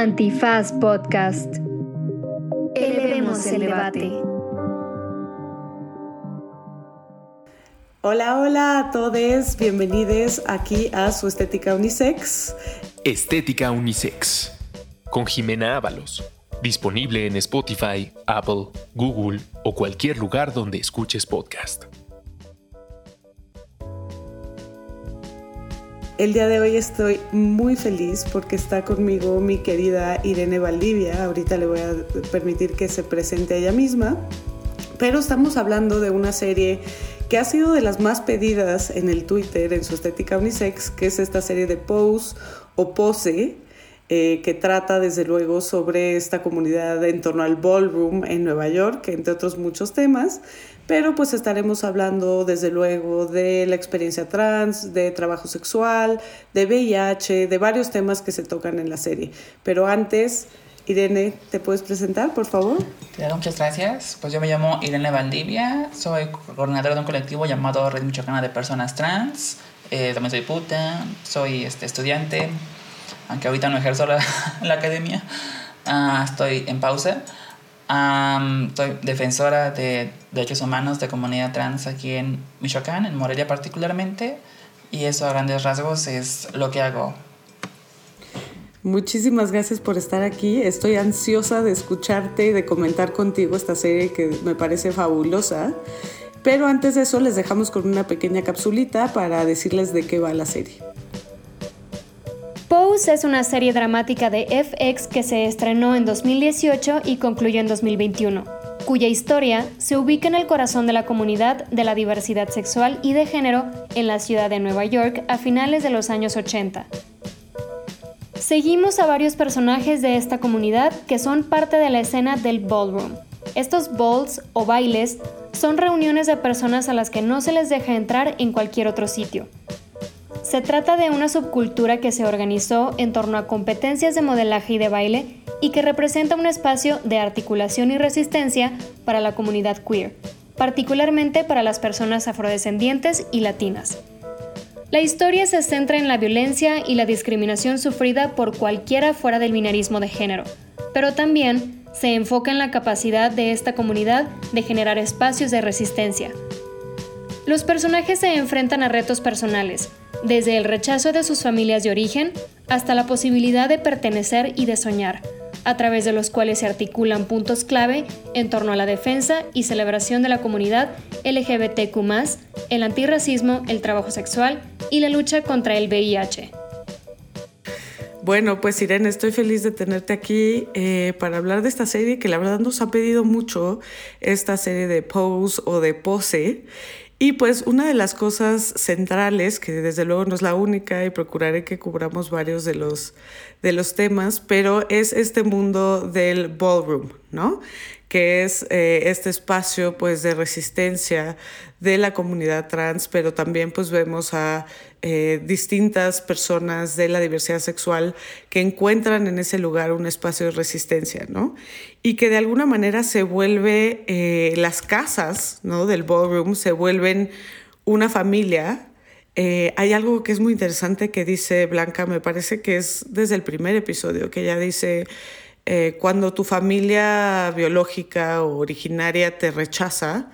Antifaz Podcast. Elevemos el debate. Hola, hola a todos, bienvenidos aquí a su Estética Unisex. Estética Unisex, con Jimena Ábalos. Disponible en Spotify, Apple, Google o cualquier lugar donde escuches podcast. El día de hoy estoy muy feliz porque está conmigo mi querida Irene Valdivia. Ahorita le voy a permitir que se presente ella misma. Pero estamos hablando de una serie que ha sido de las más pedidas en el Twitter, en su estética unisex, que es esta serie de Pose o Pose, eh, que trata desde luego sobre esta comunidad en torno al ballroom en Nueva York, entre otros muchos temas pero pues estaremos hablando desde luego de la experiencia trans, de trabajo sexual, de VIH, de varios temas que se tocan en la serie. Pero antes, Irene, ¿te puedes presentar, por favor? Claro, muchas gracias. Pues yo me llamo Irene Valdivia, soy coordinadora de un colectivo llamado Red Michoacana de Personas Trans, eh, también soy puta, soy este, estudiante, aunque ahorita no ejerzo la, la academia, uh, estoy en pausa soy defensora de derechos humanos de comunidad trans aquí en Michoacán, en Morelia particularmente, y eso a grandes rasgos es lo que hago. Muchísimas gracias por estar aquí. Estoy ansiosa de escucharte y de comentar contigo esta serie que me parece fabulosa. Pero antes de eso les dejamos con una pequeña capsulita para decirles de qué va la serie. Pose es una serie dramática de FX que se estrenó en 2018 y concluyó en 2021, cuya historia se ubica en el corazón de la comunidad de la diversidad sexual y de género en la ciudad de Nueva York a finales de los años 80. Seguimos a varios personajes de esta comunidad que son parte de la escena del ballroom. Estos balls o bailes son reuniones de personas a las que no se les deja entrar en cualquier otro sitio. Se trata de una subcultura que se organizó en torno a competencias de modelaje y de baile y que representa un espacio de articulación y resistencia para la comunidad queer, particularmente para las personas afrodescendientes y latinas. La historia se centra en la violencia y la discriminación sufrida por cualquiera fuera del binarismo de género, pero también se enfoca en la capacidad de esta comunidad de generar espacios de resistencia. Los personajes se enfrentan a retos personales, desde el rechazo de sus familias de origen hasta la posibilidad de pertenecer y de soñar, a través de los cuales se articulan puntos clave en torno a la defensa y celebración de la comunidad LGBTQ, el antirracismo, el trabajo sexual y la lucha contra el VIH. Bueno, pues Irene, estoy feliz de tenerte aquí eh, para hablar de esta serie que la verdad nos ha pedido mucho, esta serie de Pose o de Pose. Y pues una de las cosas centrales, que desde luego no es la única y procuraré que cubramos varios de los, de los temas, pero es este mundo del ballroom, ¿no? que es eh, este espacio pues de resistencia de la comunidad trans, pero también pues vemos a eh, distintas personas de la diversidad sexual que encuentran en ese lugar un espacio de resistencia, ¿no? Y que de alguna manera se vuelve, eh, las casas, ¿no? Del ballroom se vuelven una familia hay algo que es muy interesante que dice Blanca, me parece que es desde el primer episodio, que ella dice, eh, cuando tu familia biológica o originaria te rechaza,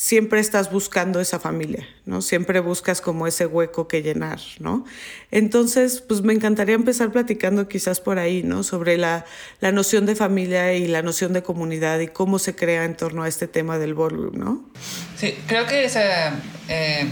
siempre estás buscando esa familia, ¿no? Siempre buscas como ese hueco que llenar, ¿no? Entonces, pues me encantaría empezar platicando quizás por ahí, ¿no? Sobre la, la noción de familia y la noción de comunidad y cómo se crea en torno a este tema del ballroom, ¿no? Sí, creo que esa eh,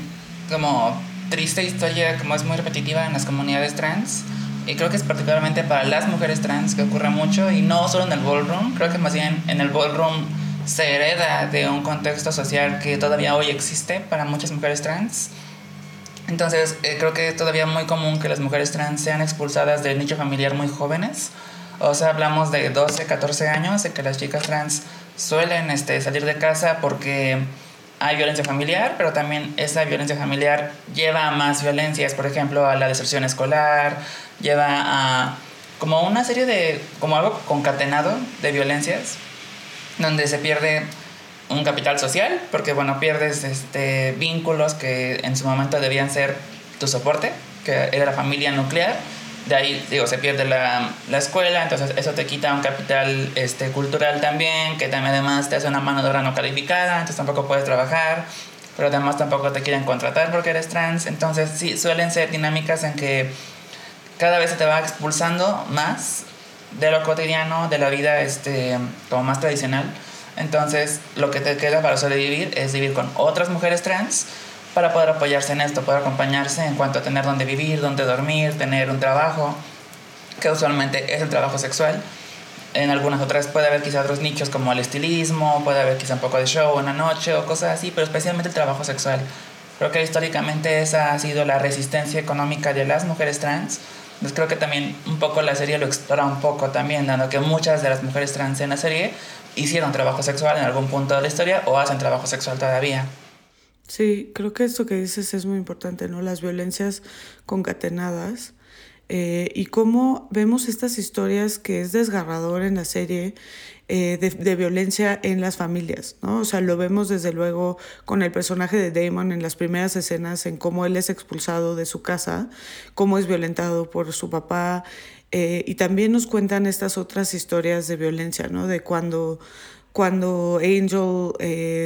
como triste historia, como es muy repetitiva en las comunidades trans, y creo que es particularmente para las mujeres trans que ocurre mucho y no solo en el ballroom, creo que más bien en el ballroom se hereda de un contexto social que todavía hoy existe para muchas mujeres trans. Entonces eh, creo que es todavía muy común que las mujeres trans sean expulsadas del nicho familiar muy jóvenes. O sea, hablamos de 12, 14 años, de que las chicas trans suelen este, salir de casa porque hay violencia familiar, pero también esa violencia familiar lleva a más violencias, por ejemplo, a la deserción escolar, lleva a como una serie de, como algo concatenado de violencias, donde se pierde un capital social, porque bueno, pierdes este, vínculos que en su momento debían ser tu soporte, que era la familia nuclear, de ahí, digo, se pierde la, la, escuela, entonces eso te quita un capital este, cultural también, que también además te hace una mano de obra no calificada, entonces tampoco puedes trabajar, pero además tampoco te quieren contratar porque eres trans, entonces sí, suelen ser dinámicas en que cada vez se te va expulsando más de lo cotidiano, de la vida este, como más tradicional, entonces lo que te queda para sobrevivir es vivir con otras mujeres trans, para poder apoyarse en esto, poder acompañarse en cuanto a tener dónde vivir, dónde dormir, tener un trabajo, que usualmente es el trabajo sexual. En algunas otras puede haber quizá otros nichos como el estilismo, puede haber quizá un poco de show en la noche o cosas así, pero especialmente el trabajo sexual. Creo que históricamente esa ha sido la resistencia económica de las mujeres trans. Entonces creo que también un poco la serie lo explora un poco también, dando que muchas de las mujeres trans en la serie hicieron trabajo sexual en algún punto de la historia o hacen trabajo sexual todavía. Sí, creo que esto que dices es muy importante, ¿no? Las violencias concatenadas eh, y cómo vemos estas historias que es desgarrador en la serie eh, de, de, violencia en las familias, ¿no? O sea, lo vemos desde luego con el personaje de Damon en las primeras escenas, en cómo él es expulsado de su casa, cómo es violentado por su papá, eh, y también nos cuentan estas otras historias de violencia, ¿no? De cuando, cuando Angel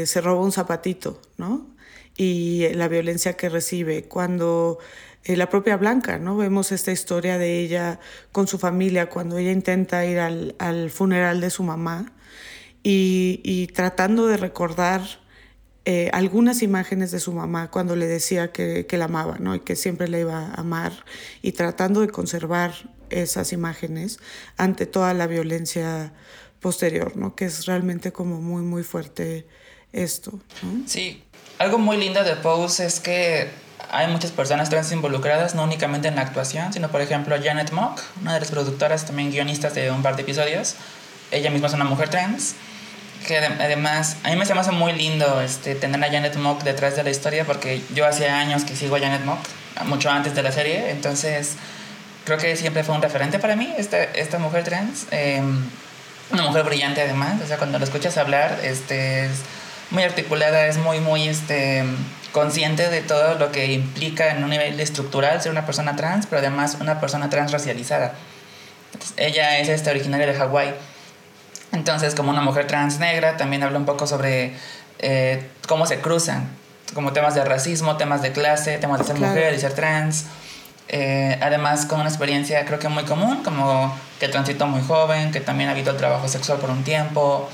se roba un zapatito, ¿no? y la violencia que recibe. Cuando eh, la propia Blanca, ¿no? Vemos esta historia de ella con su familia, cuando ella intenta ir al, al funeral de su mamá y, y tratando de recordar eh, algunas imágenes de su mamá cuando le decía que, que, la amaba, ¿no? Y que siempre la iba a amar y tratando de conservar esas imágenes ante toda la violencia posterior, ¿no? Que es realmente como muy, muy fuerte esto. Sí, algo muy lindo de Pose es que hay muchas personas trans involucradas, no únicamente en la actuación, sino por ejemplo Janet Mock, una de las productoras, también guionistas de un par de episodios. Ella misma es una mujer trans, que además a mí me se me hace muy lindo este, tener a Janet Mock detrás de la historia porque yo hace años que sigo a Janet Mock, mucho antes de la serie, entonces creo que siempre fue un referente para mí esta, esta mujer trans. Em, una mujer brillante además, o sea, cuando la escuchas hablar, este... Es, muy articulada, es muy, muy este, consciente de todo lo que implica en un nivel estructural ser una persona trans, pero además una persona trans racializada. ella es este, originaria de Hawái. Entonces, como una mujer trans negra, también habla un poco sobre eh, cómo se cruzan, como temas de racismo, temas de clase, temas de ser mujer y ser trans. Eh, además, con una experiencia creo que muy común, como que transitó muy joven, que también ha habido el trabajo sexual por un tiempo.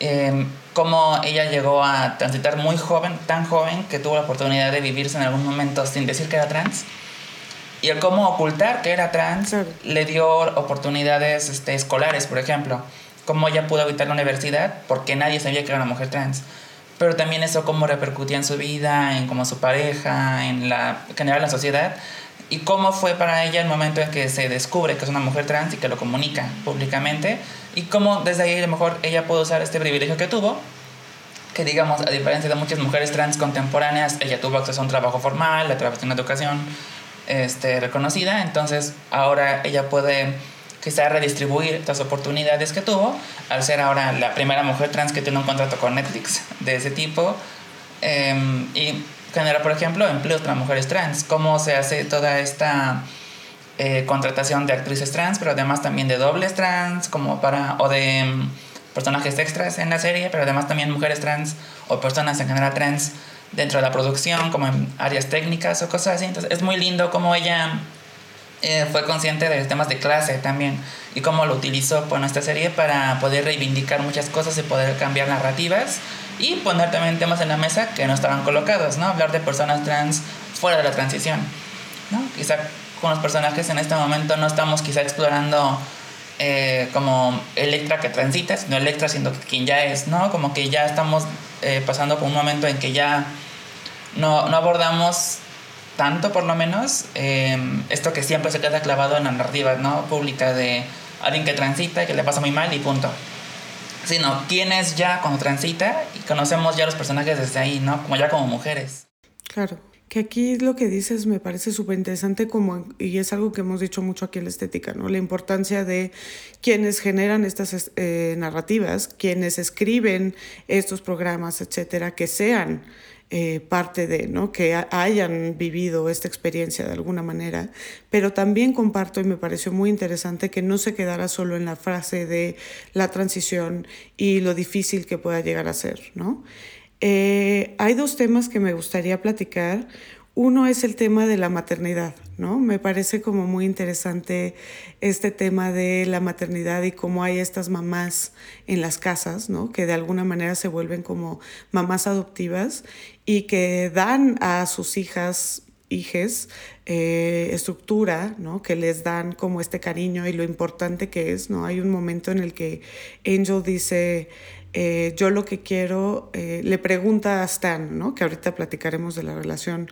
Eh, cómo ella llegó a transitar muy joven, tan joven, que tuvo la oportunidad de vivirse en algún momento sin decir que era trans. Y el cómo ocultar que era trans le dio oportunidades este, escolares, por ejemplo. Cómo ella pudo evitar la universidad porque nadie sabía que era una mujer trans. Pero también eso cómo repercutía en su vida, en cómo su pareja, en la en general la sociedad. Y cómo fue para ella el momento en que se descubre que es una mujer trans y que lo comunica públicamente y cómo desde ahí a lo mejor ella pudo usar este privilegio que tuvo, que digamos, a diferencia de muchas mujeres trans contemporáneas, ella tuvo acceso a un trabajo formal, a través de una educación este, reconocida, entonces ahora ella puede quizá redistribuir estas oportunidades que tuvo al ser ahora la primera mujer trans que tiene un contrato con Netflix de ese tipo em, y genera, por ejemplo, empleos para mujeres trans, cómo se hace toda esta eh, contratación de actrices trans, pero además también de dobles trans, como para, o de mm, personajes extras en la serie, pero además también mujeres trans o personas en general trans dentro de la producción, como en áreas técnicas o cosas así. Entonces es muy lindo cómo ella eh, fue consciente de temas de clase también y cómo lo utilizó con esta serie para poder reivindicar muchas cosas y poder cambiar narrativas y poner también temas en la mesa que no estaban colocados, ¿no? Hablar de personas trans fuera de la transición, ¿no? Quizá con los personajes en este momento no estamos quizá explorando eh, como Electra que transita, sino Electra siendo quien ya es, ¿no? Como que ya estamos eh, pasando por un momento en que ya no, no abordamos tanto por lo menos em, esto que siempre se queda clavado en la narrativa ¿no? pública de alguien que transita y que le pasa muy mal y punto. Sino quién es ya cuando transita y conocemos ya los personajes desde ahí, ¿no? Como ya como mujeres. Claro. Que aquí lo que dices me parece súper interesante como, y es algo que hemos dicho mucho aquí en la estética, ¿no? La importancia de quienes generan estas eh, narrativas, quienes escriben estos programas, etcétera, que sean eh, parte de, ¿no? que hayan vivido esta experiencia de alguna manera, pero también comparto y me pareció muy interesante que no se quedara solo en la frase de la transición y lo difícil que pueda llegar a ser. ¿no? Eh, hay dos temas que me gustaría platicar. Uno es el tema de la maternidad, ¿no? Me parece como muy interesante este tema de la maternidad y cómo hay estas mamás en las casas, ¿no? Que de alguna manera se vuelven como mamás adoptivas y que dan a sus hijas hijes eh, estructura, ¿no? que les dan como este cariño y lo importante que es. ¿no? Hay un momento en el que Angel dice, eh, yo lo que quiero, eh, le pregunta a Stan, ¿no? que ahorita platicaremos de la relación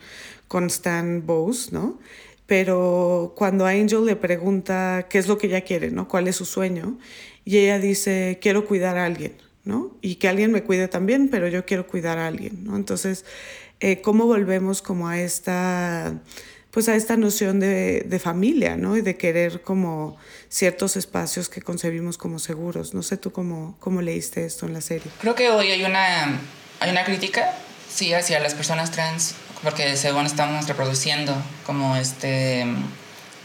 con Stan Bowes, ¿no? pero cuando Angel le pregunta qué es lo que ella quiere, ¿no? cuál es su sueño, y ella dice, quiero cuidar a alguien. ¿no? Y que alguien me cuide también, pero yo quiero cuidar a alguien, ¿no? Entonces, eh, ¿cómo volvemos como a esta, pues a esta noción de, de, familia, ¿no? Y de querer como ciertos espacios que concebimos como seguros. No sé tú cómo, cómo leíste esto en la serie. Creo que hoy hay una, hay una crítica, sí, hacia las personas trans, porque según estamos reproduciendo como este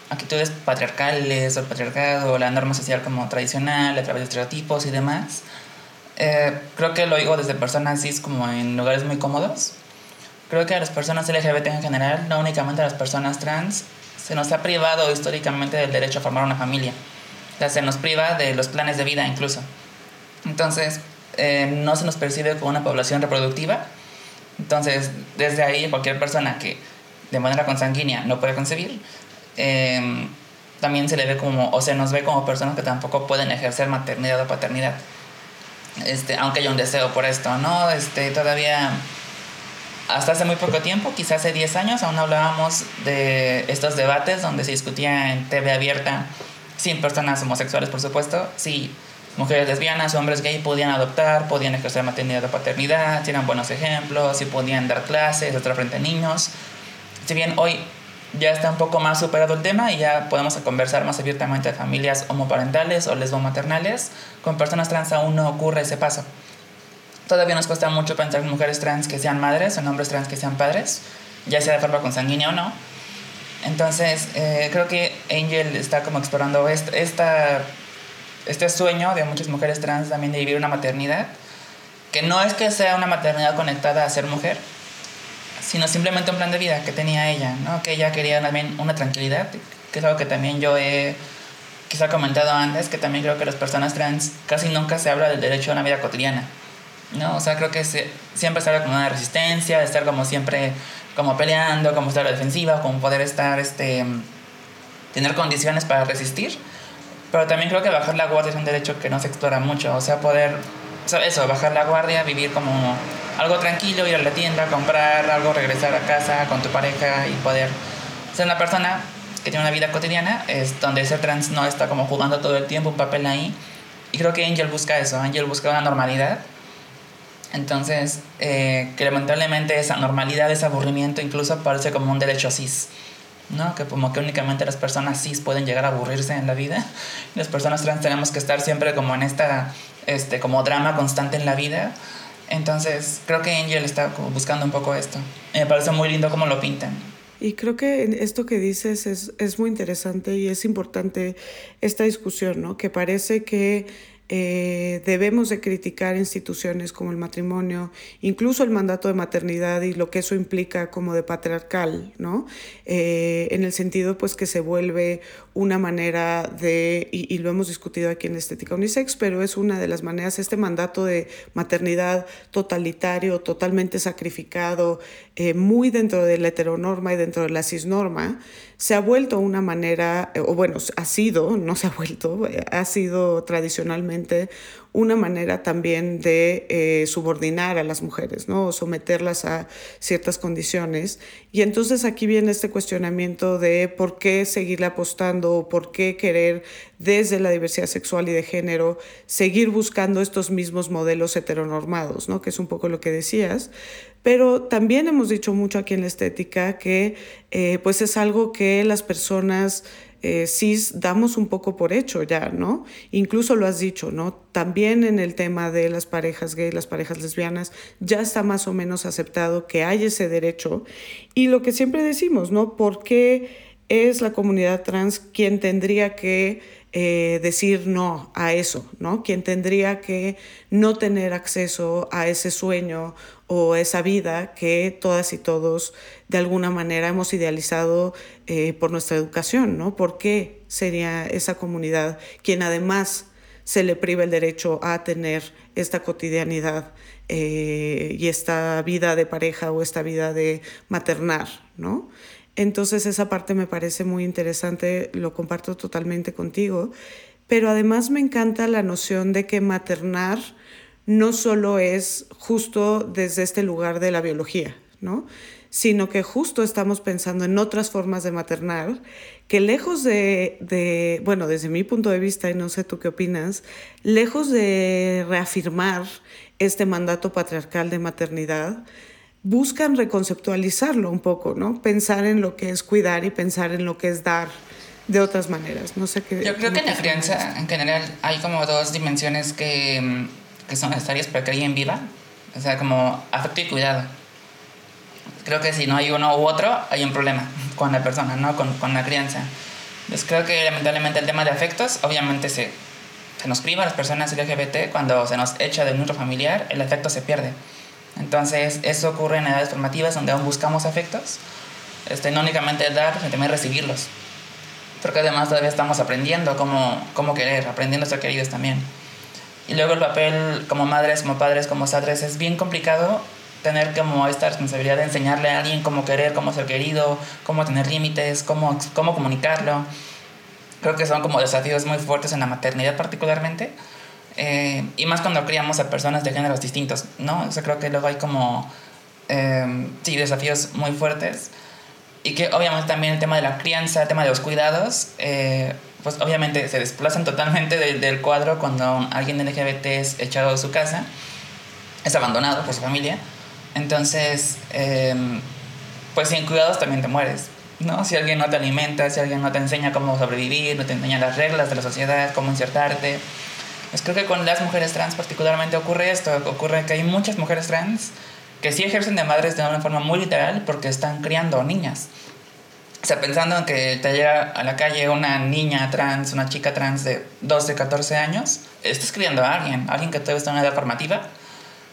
actitudes patriarcales o el patriarcado la norma social como tradicional a través de estereotipos y demás eh, creo que lo digo desde personas cis como en lugares muy cómodos. Creo que a las personas LGBT en general, no únicamente a las personas trans, se nos ha privado históricamente del derecho a formar una familia. O sea, se nos priva de los planes de vida incluso. Entonces, eh, no se nos percibe como una población reproductiva. Entonces, desde ahí, cualquier persona que de manera consanguínea no puede concebir, eh, también se le ve como, o se nos ve como personas que tampoco pueden ejercer maternidad o paternidad este, aunque haya un deseo por esto, ¿no? Este, todavía hasta hace muy poco tiempo, quizás hace 10 años, aún hablábamos de estos debates donde se discutía en TV abierta, sin personas homosexuales, por supuesto, si mujeres lesbianas, hombres gay podían adoptar, podían ejercer maternidad o paternidad, si eran buenos ejemplos, si podían dar clases, estar frente a niños. Si bien hoy ya está un poco más superado el tema y ya podemos conversar más abiertamente de familias homoparentales o lesbomaternales. Con personas trans aún no ocurre ese paso. Todavía nos cuesta mucho pensar en mujeres trans que sean madres o en hombres trans que sean padres, ya sea de forma consanguínea o no. Entonces, eh, creo que Angel está como explorando esta, este sueño de muchas mujeres trans también de vivir una maternidad, que no es que sea una maternidad conectada a ser mujer, sino simplemente un plan de vida que tenía ella, ¿no? Que ella quería también una tranquilidad, que es algo que también yo he quizá comentado antes, que también creo que las personas trans casi nunca se habla del derecho a una vida cotidiana, ¿no? O sea, creo que siempre habla como una resistencia, estar como siempre como peleando, como estar defensiva, como poder estar, este, tener condiciones para resistir, pero también creo que bajar la guardia es un derecho que no se explora mucho, o sea, poder, eso, bajar la guardia, vivir como algo tranquilo, ir a la tienda, comprar algo, regresar a casa con tu pareja y poder ser una persona que tiene una vida cotidiana, es donde ser trans no está como jugando todo el tiempo un papel ahí. Y creo que Angel busca eso, Angel busca una normalidad. Entonces, eh, lamentablemente esa normalidad, ese aburrimiento incluso parece como un derecho cis. ¿no? Que como que únicamente las personas cis pueden llegar a aburrirse en la vida. Las personas trans tenemos que estar siempre como en esta, este, como drama constante en la vida. Entonces, creo que Angel está buscando un poco esto. Me parece muy lindo cómo lo pintan. Y creo que esto que dices es, es muy interesante y es importante esta discusión, ¿no? Que parece que eh, debemos de criticar instituciones como el matrimonio, incluso el mandato de maternidad y lo que eso implica como de patriarcal, ¿no? Eh, en el sentido pues que se vuelve una manera de, y, lo hemos discutido aquí en Estética Unisex, pero es una de las maneras, este mandato de maternidad totalitario, totalmente sacrificado, eh, muy dentro de la heteronorma y dentro de la cisnorma, se ha vuelto una manera, o bueno, ha sido, no se ha vuelto, ha sido tradicionalmente una manera también de eh, subordinar a las mujeres, ¿no? O someterlas a ciertas condiciones. Y entonces aquí viene este cuestionamiento de por qué seguirle apostando, por qué querer desde la diversidad sexual y de género seguir buscando estos mismos modelos heteronormados, ¿no? Que es un poco lo que decías. Pero también hemos dicho mucho aquí en la estética que eh, pues es algo que las personas eh, cis damos un poco por hecho ya, ¿no? Incluso lo has dicho, ¿no? También en el tema de las parejas gay, las parejas lesbianas, ya está más o menos aceptado que hay ese derecho. Y lo que siempre decimos, ¿no? ¿Por qué es la comunidad trans quien tendría que eh, decir no a eso, ¿no? Quien tendría que no tener acceso a ese sueño o esa vida que todas y todos de alguna manera hemos idealizado eh, por nuestra educación, ¿no? ¿Por qué sería esa comunidad quien además se le priva el derecho a tener esta cotidianidad eh, y esta vida de pareja o esta vida de maternar, ¿no? Entonces esa parte me parece muy interesante, lo comparto totalmente contigo, pero además me encanta la noción de que maternar no solo es justo desde este lugar de la biología, ¿no? sino que justo estamos pensando en otras formas de maternar que lejos de, de, bueno, desde mi punto de vista, y no sé tú qué opinas, lejos de reafirmar este mandato patriarcal de maternidad, buscan reconceptualizarlo un poco, ¿no? Pensar en lo que es cuidar y pensar en lo que es dar de otras maneras. No sé qué. Yo creo que en la crianza en general hay como dos dimensiones que, mm, que son necesarias para que alguien viva. O sea, como afecto y cuidado. Creo que si no hay uno u otro, hay un problema con la persona, ¿no? Con, con la crianza. Entonces creo que lamentablemente el tema de afectos, obviamente se, se nos priva a las personas LGBT cuando se nos echa de nuestro familiar, el afecto se pierde. Entonces, eso ocurre en edades formativas donde aún buscamos afectos, este, no únicamente dar, sino también recibirlos. Porque además todavía estamos aprendiendo cómo, cómo querer, aprendiendo a ser queridos también. Y luego el papel como madres, como padres, como sadres es bien complicado tener como esta responsabilidad de enseñarle a alguien cómo querer, cómo ser querido, cómo tener límites, cómo, cómo comunicarlo. Creo que son como desafíos muy fuertes en la maternidad particularmente eh, y más cuando criamos a personas de géneros distintos, ¿no? O creo que luego hay como, eh, sí, desafíos muy fuertes. Y que obviamente también el tema de la crianza, el tema de los cuidados, eh, pues obviamente se desplazan totalmente del cuadro cuando alguien LGBT es echado de su casa, es abandonado por su familia. Entonces, pues sin cuidados también te mueres. ¿no? Si alguien no te alimenta, si alguien no te enseña cómo sobrevivir, no te enseña las reglas de la sociedad, cómo insertarte, pues creo que con las mujeres trans particularmente ocurre esto, ocurre que hay muchas mujeres trans que sí ejercen de madres de una forma muy literal porque están criando niñas. O sea, pensando en que te llega a la calle una niña trans, una chica trans de 12, 14 años, estás criando a alguien, alguien que todavía está en una edad formativa,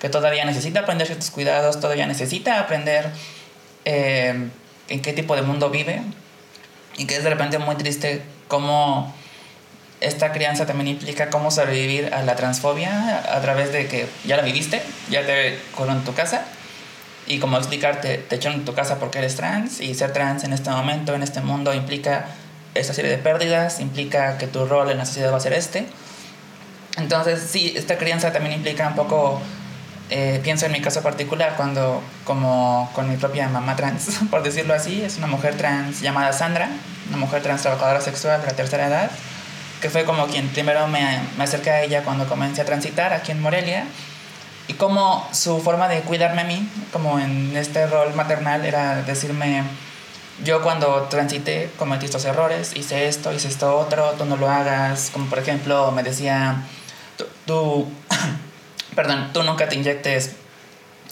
que todavía necesita aprender ciertos cuidados, todavía necesita aprender eh, en qué tipo de mundo vive, y que es de repente muy triste cómo esta crianza también implica cómo sobrevivir a la transfobia a través de que ya la viviste, ya te corrieron en tu casa y como explicarte, te echaron en tu casa porque eres trans y ser trans en este momento, en este mundo implica esta serie de pérdidas, implica que tu rol en la sociedad va a ser este. Entonces sí, esta crianza también implica un poco, eh, pienso en mi caso particular, cuando como con mi propia mamá trans, por decirlo así, es una mujer trans llamada Sandra, una mujer trans trabajadora sexual de la tercera edad que fue como quien primero me, me acerqué a ella cuando comencé a transitar aquí en Morelia. Y como su forma de cuidarme a mí, como en este rol maternal, era decirme, yo cuando transité cometí estos errores, hice esto, hice esto otro, tú no lo hagas. Como por ejemplo me decía, tú, perdón, tú nunca te inyectes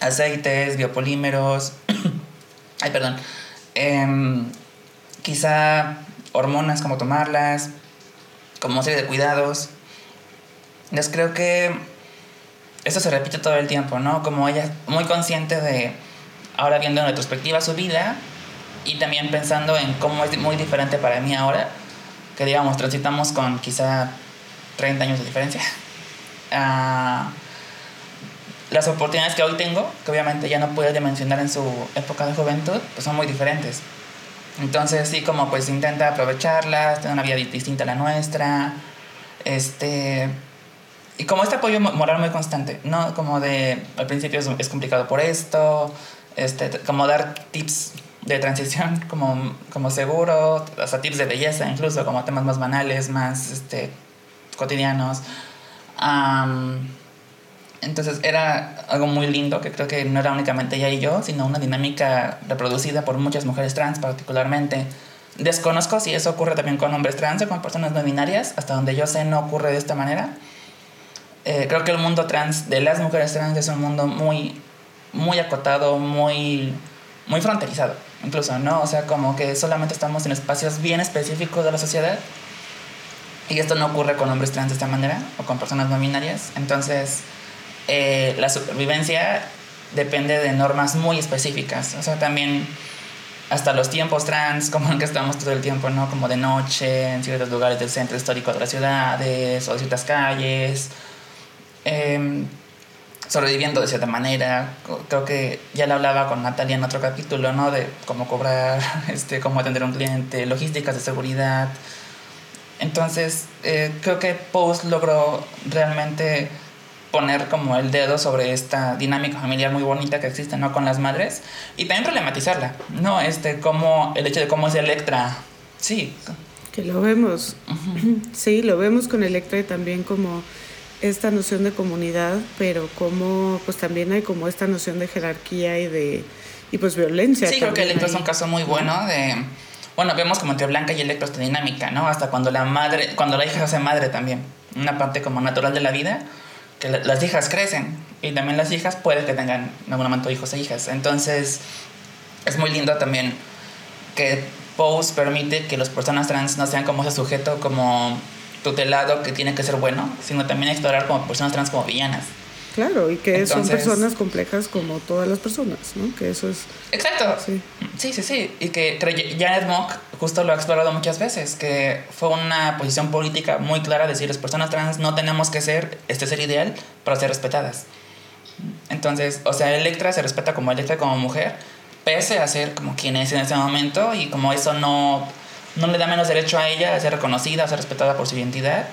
aceites, biopolímeros, ay, perdón, em, quizá hormonas, como tomarlas, como serie de cuidados. Entonces creo que eso se repite todo el tiempo, ¿no? Como ella muy consciente de, ahora viendo en retrospectiva su vida y también pensando en cómo es muy diferente para mí ahora, que digamos, transitamos con quizá 30 años de diferencia. Ah, las oportunidades que hoy tengo, que obviamente ya no puede dimensionar en su época de juventud, pues son muy diferentes. Entonces sí, como pues intenta aprovecharlas, tener una vida distinta a la nuestra, este... Y como este apoyo moral muy constante, ¿no? Como de, al principio es, es complicado por esto, este, como dar tips de transición como, como seguro, hasta tips de belleza incluso, como temas más banales, más este, cotidianos. Entonces era algo muy lindo que creo que no era únicamente ella y yo, sino una dinámica reproducida por muchas mujeres trans particularmente, Desconozco si eso ocurre también con hombres trans o con personas no binarias. Hasta donde yo sé no ocurre de esta manera. Eh, creo que el mundo trans de las mujeres trans es un mundo muy, muy acotado, muy, muy fronterizado, incluso, ¿no? O sea, como que solamente estamos en espacios bien específicos de la sociedad. Y esto no ocurre con hombres trans de esta manera o con personas no binarias. Entonces, eh, la supervivencia depende de normas muy específicas. O sea, también hasta los tiempos trans, como en que estamos todo el tiempo, ¿no? Como de noche, en ciertos lugares del centro histórico de las ciudades o ciertas calles, em, sobreviviendo de cierta manera. Creo que ya le hablaba con Natalia en otro capítulo, ¿no? De cómo cobrar, este, cómo atender a un cliente, logísticas de seguridad. Entonces, eh, creo que Post logró realmente poner como el dedo sobre esta dinámica familiar muy bonita que existe, ¿no? Con las madres y también problematizarla, ¿no? Este, como el hecho de cómo es Electra, sí. Que lo vemos, sí, lo vemos con Electra y también como esta noción de comunidad, pero como pues también hay como esta noción de jerarquía y de y pues violencia. Sí, creo que Electra es un caso muy bueno de bueno, vemos como entre Blanca y Electra esta dinámica, ¿no? Hasta cuando la madre, cuando la hija se hace madre también, una parte como natural de la vida que las hijas crecen y también las hijas puede que tengan en algún momento hijos e hijas. Entonces es muy lindo también que Pose permite que las personas trans no sean como ese sujeto como tutelado que tiene que ser bueno, sino también explorar como personas trans como villanas. Claro, y que son personas complejas como todas las personas, ¿no? Que eso es... Exacto. Sí, sí, sí. sí. Y que Janet Mock justo lo ha explorado muchas veces, que fue una posición política muy clara, decir, las personas trans no tenemos que ser este ser ideal para ser respetadas. Entonces, o sea, Electra se respeta como Electra, como mujer, pese a ser como quien es en ese momento y como eso no, no le da menos derecho a ella a ser reconocida, a ser respetada por su identidad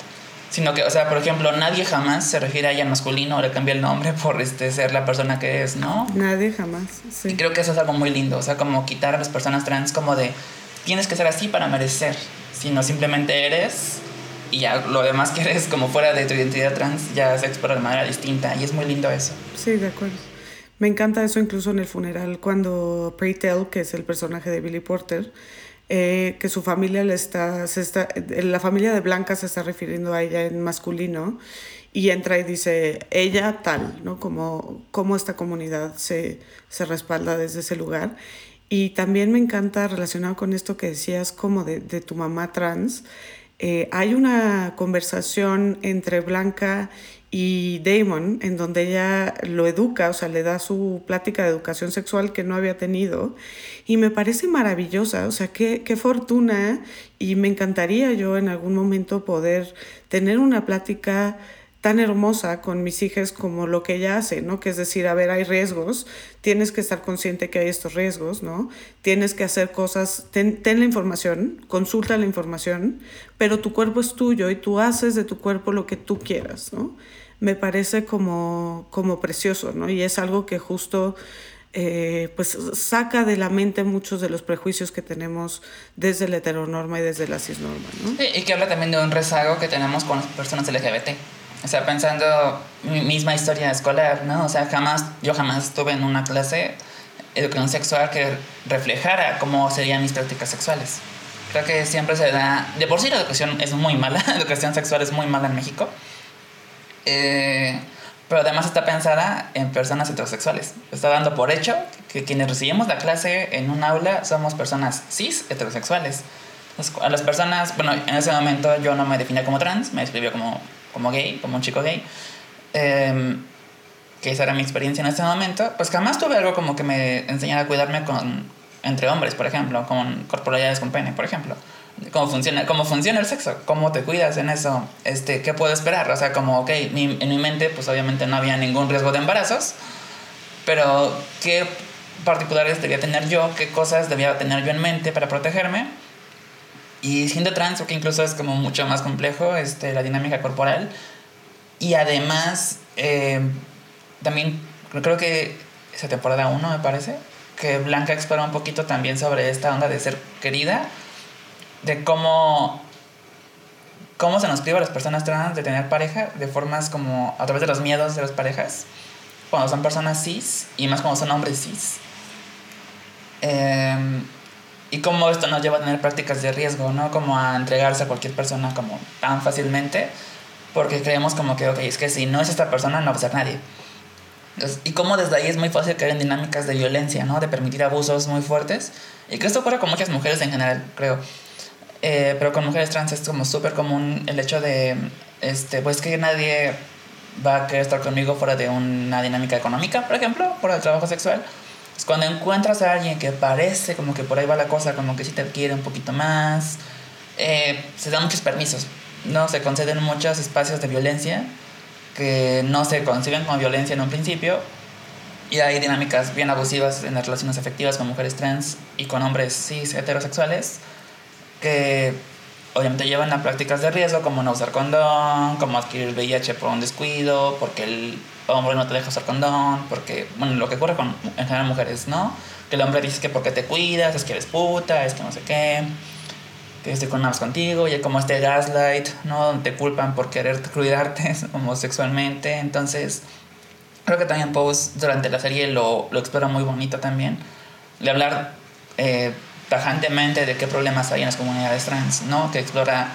sino que, o sea, por ejemplo, nadie jamás se refiere a ella en masculino o le cambia el nombre por este, ser la persona que es, ¿no? Nadie jamás, sí. Y creo que eso es algo muy lindo, o sea, como quitar a las personas trans como de, tienes que ser así para merecer, sino simplemente eres y ya lo demás que eres como fuera de tu identidad trans ya se explora de manera distinta y es muy lindo eso. Sí, de acuerdo. Me encanta eso incluso en el funeral cuando Pray Tell, que es el personaje de Billy Porter, eh, que su familia le está, se está, la familia de Blanca se está refiriendo a ella en masculino y entra y dice ella tal, ¿no? Como, como esta comunidad se, se respalda desde ese lugar. Y también me encanta relacionado con esto que decías como de, de tu mamá trans. Eh, hay una conversación entre Blanca y Damon, en donde ella lo educa, o sea, le da su plática de educación sexual que no había tenido, y me parece maravillosa, o sea, qué, qué fortuna, y me encantaría yo en algún momento poder tener una plática tan hermosa con mis hijas como lo que ella hace, ¿no? Que es decir, a ver, hay riesgos, tienes que estar consciente que hay estos riesgos, ¿no? Tienes que hacer cosas, ten, ten, la información, consulta la información, pero tu cuerpo es tuyo y tú haces de tu cuerpo lo que tú quieras, ¿no? Me parece como, como precioso, ¿no? Y es algo que justo eh, pues saca de la mente muchos de los prejuicios que tenemos desde la heteronorma y desde la cisnorma, ¿no? Y que habla también de un rezago que tenemos con las personas LGBT. O sea, pensando mi misma historia escolar, ¿no? O sea, jamás, yo jamás estuve en una clase educación sexual que reflejara cómo serían mis prácticas sexuales. Creo que siempre se da, de por sí la educación es muy mala, la educación sexual es muy mala en México eh, pero además está pensada en personas heterosexuales. Está dando por hecho que quienes recibimos la clase en un aula somos personas cis heterosexuales. a las personas, bueno, en ese momento yo no me definía como trans, me describía como, como gay, como un chico gay. Em, que esa era mi experiencia en ese momento, pues jamás tuve algo como que me enseñara a cuidarme con, entre hombres, por ejemplo, con corporalidades con pene, por ejemplo cómo funciona, cómo funciona el sexo, cómo te cuidas en eso, este, qué puedo esperar. O sea, como, ok, en mi mente, pues obviamente no había ningún riesgo de embarazos, pero qué particulares debía tener yo, qué cosas debía tener yo en mente para protegerme. Y siendo trans, que incluso es como mucho más complejo, este, la dinámica corporal. Y además, eh, también creo que esa temporada 1 me parece, que Blanca explora un poquito también sobre esta onda de ser querida de cómo, cómo se nos priva a las personas trans de tener pareja de formas como a través de los miedos de las parejas, cuando son personas cis y más cuando son hombres cis. Em, y cómo esto nos lleva a tener prácticas de riesgo, ¿no? Como a entregarse a cualquier persona como tan fácilmente, porque creemos como que, ok, es que si no es esta persona, no va a ser nadie. y cómo desde ahí es muy fácil caer en dinámicas de violencia, ¿no? De permitir abusos muy fuertes. Y que esto ocurre con muchas mujeres en general, creo. Eh, pero con mujeres trans es como súper común el hecho de, este, pues que nadie va a querer estar conmigo fuera de una dinámica económica, por ejemplo, por el trabajo sexual. Es cuando encuentras a alguien que parece como que por ahí va la cosa, como que sí te quiere un poquito más, eh, se dan muchos permisos, ¿no? Se conceden muchos espacios de violencia que no se conciben como violencia en un principio. Y hay dinámicas bien abusivas en las relaciones afectivas con mujeres trans y con hombres cis heterosexuales que obviamente llevan a prácticas de riesgo como no usar condón, como adquirir VIH por un descuido, porque el hombre no te deja usar condón, porque, bueno, lo que ocurre con, en general, mujeres, ¿no? Que el hombre dice que porque te cuidas, es que eres puta, es que no sé qué, que estoy con más contigo, y como este gaslight, ¿no? Donde te culpan por querer cuidarte homosexualmente, entonces, creo que también Pose durante la serie lo, lo explora muy bonito también, de hablar eh, tajantemente de qué problemas hay en las comunidades trans, ¿no? Que explora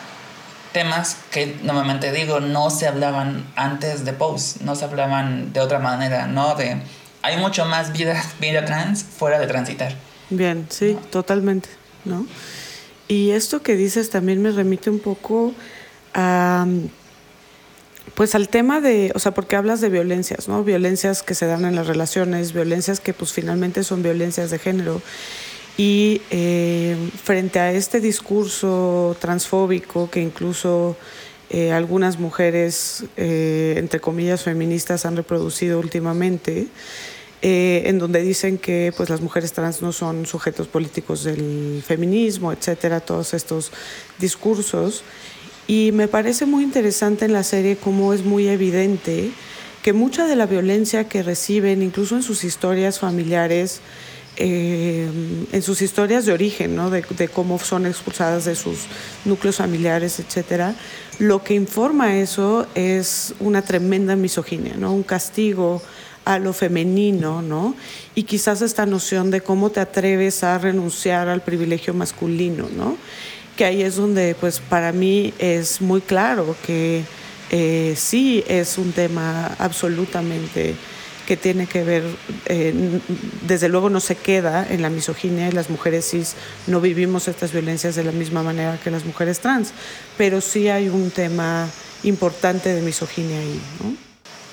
temas que normalmente digo no se hablaban antes de Pose, no se hablaban de otra manera, ¿no? De hay mucho más vida, vida trans fuera de transitar. Bien, sí, totalmente, ¿no? Y esto que dices también me remite un poco a pues al tema de, o sea, porque hablas de violencias, ¿no? Violencias que se dan en las relaciones, violencias que pues finalmente son violencias de género. Y eh, frente a este discurso transfóbico que incluso eh, algunas mujeres, eh, entre comillas, feministas han reproducido últimamente, en donde dicen que pues, las mujeres trans no son sujetos políticos del feminismo, etcétera, todos estos discursos. Y me parece muy interesante en la serie cómo es muy evidente que mucha de la violencia que reciben, incluso en sus historias familiares, eh, en sus historias de origen, ¿no? de, cómo son expulsadas de sus núcleos familiares, etcétera, lo que informa eso es una tremenda misoginia, ¿no? un castigo a lo femenino, ¿no? Y quizás esta noción de cómo te atreves a renunciar al privilegio masculino, ¿no? Que ahí es donde, pues, para mí es muy claro que eh, sí es un tema absolutamente que tiene que ver, eh, desde luego no se queda en la misoginia y las mujeres cis no vivimos estas violencias de la misma manera que las mujeres trans, pero sí hay un tema importante de misoginia ahí, ¿no?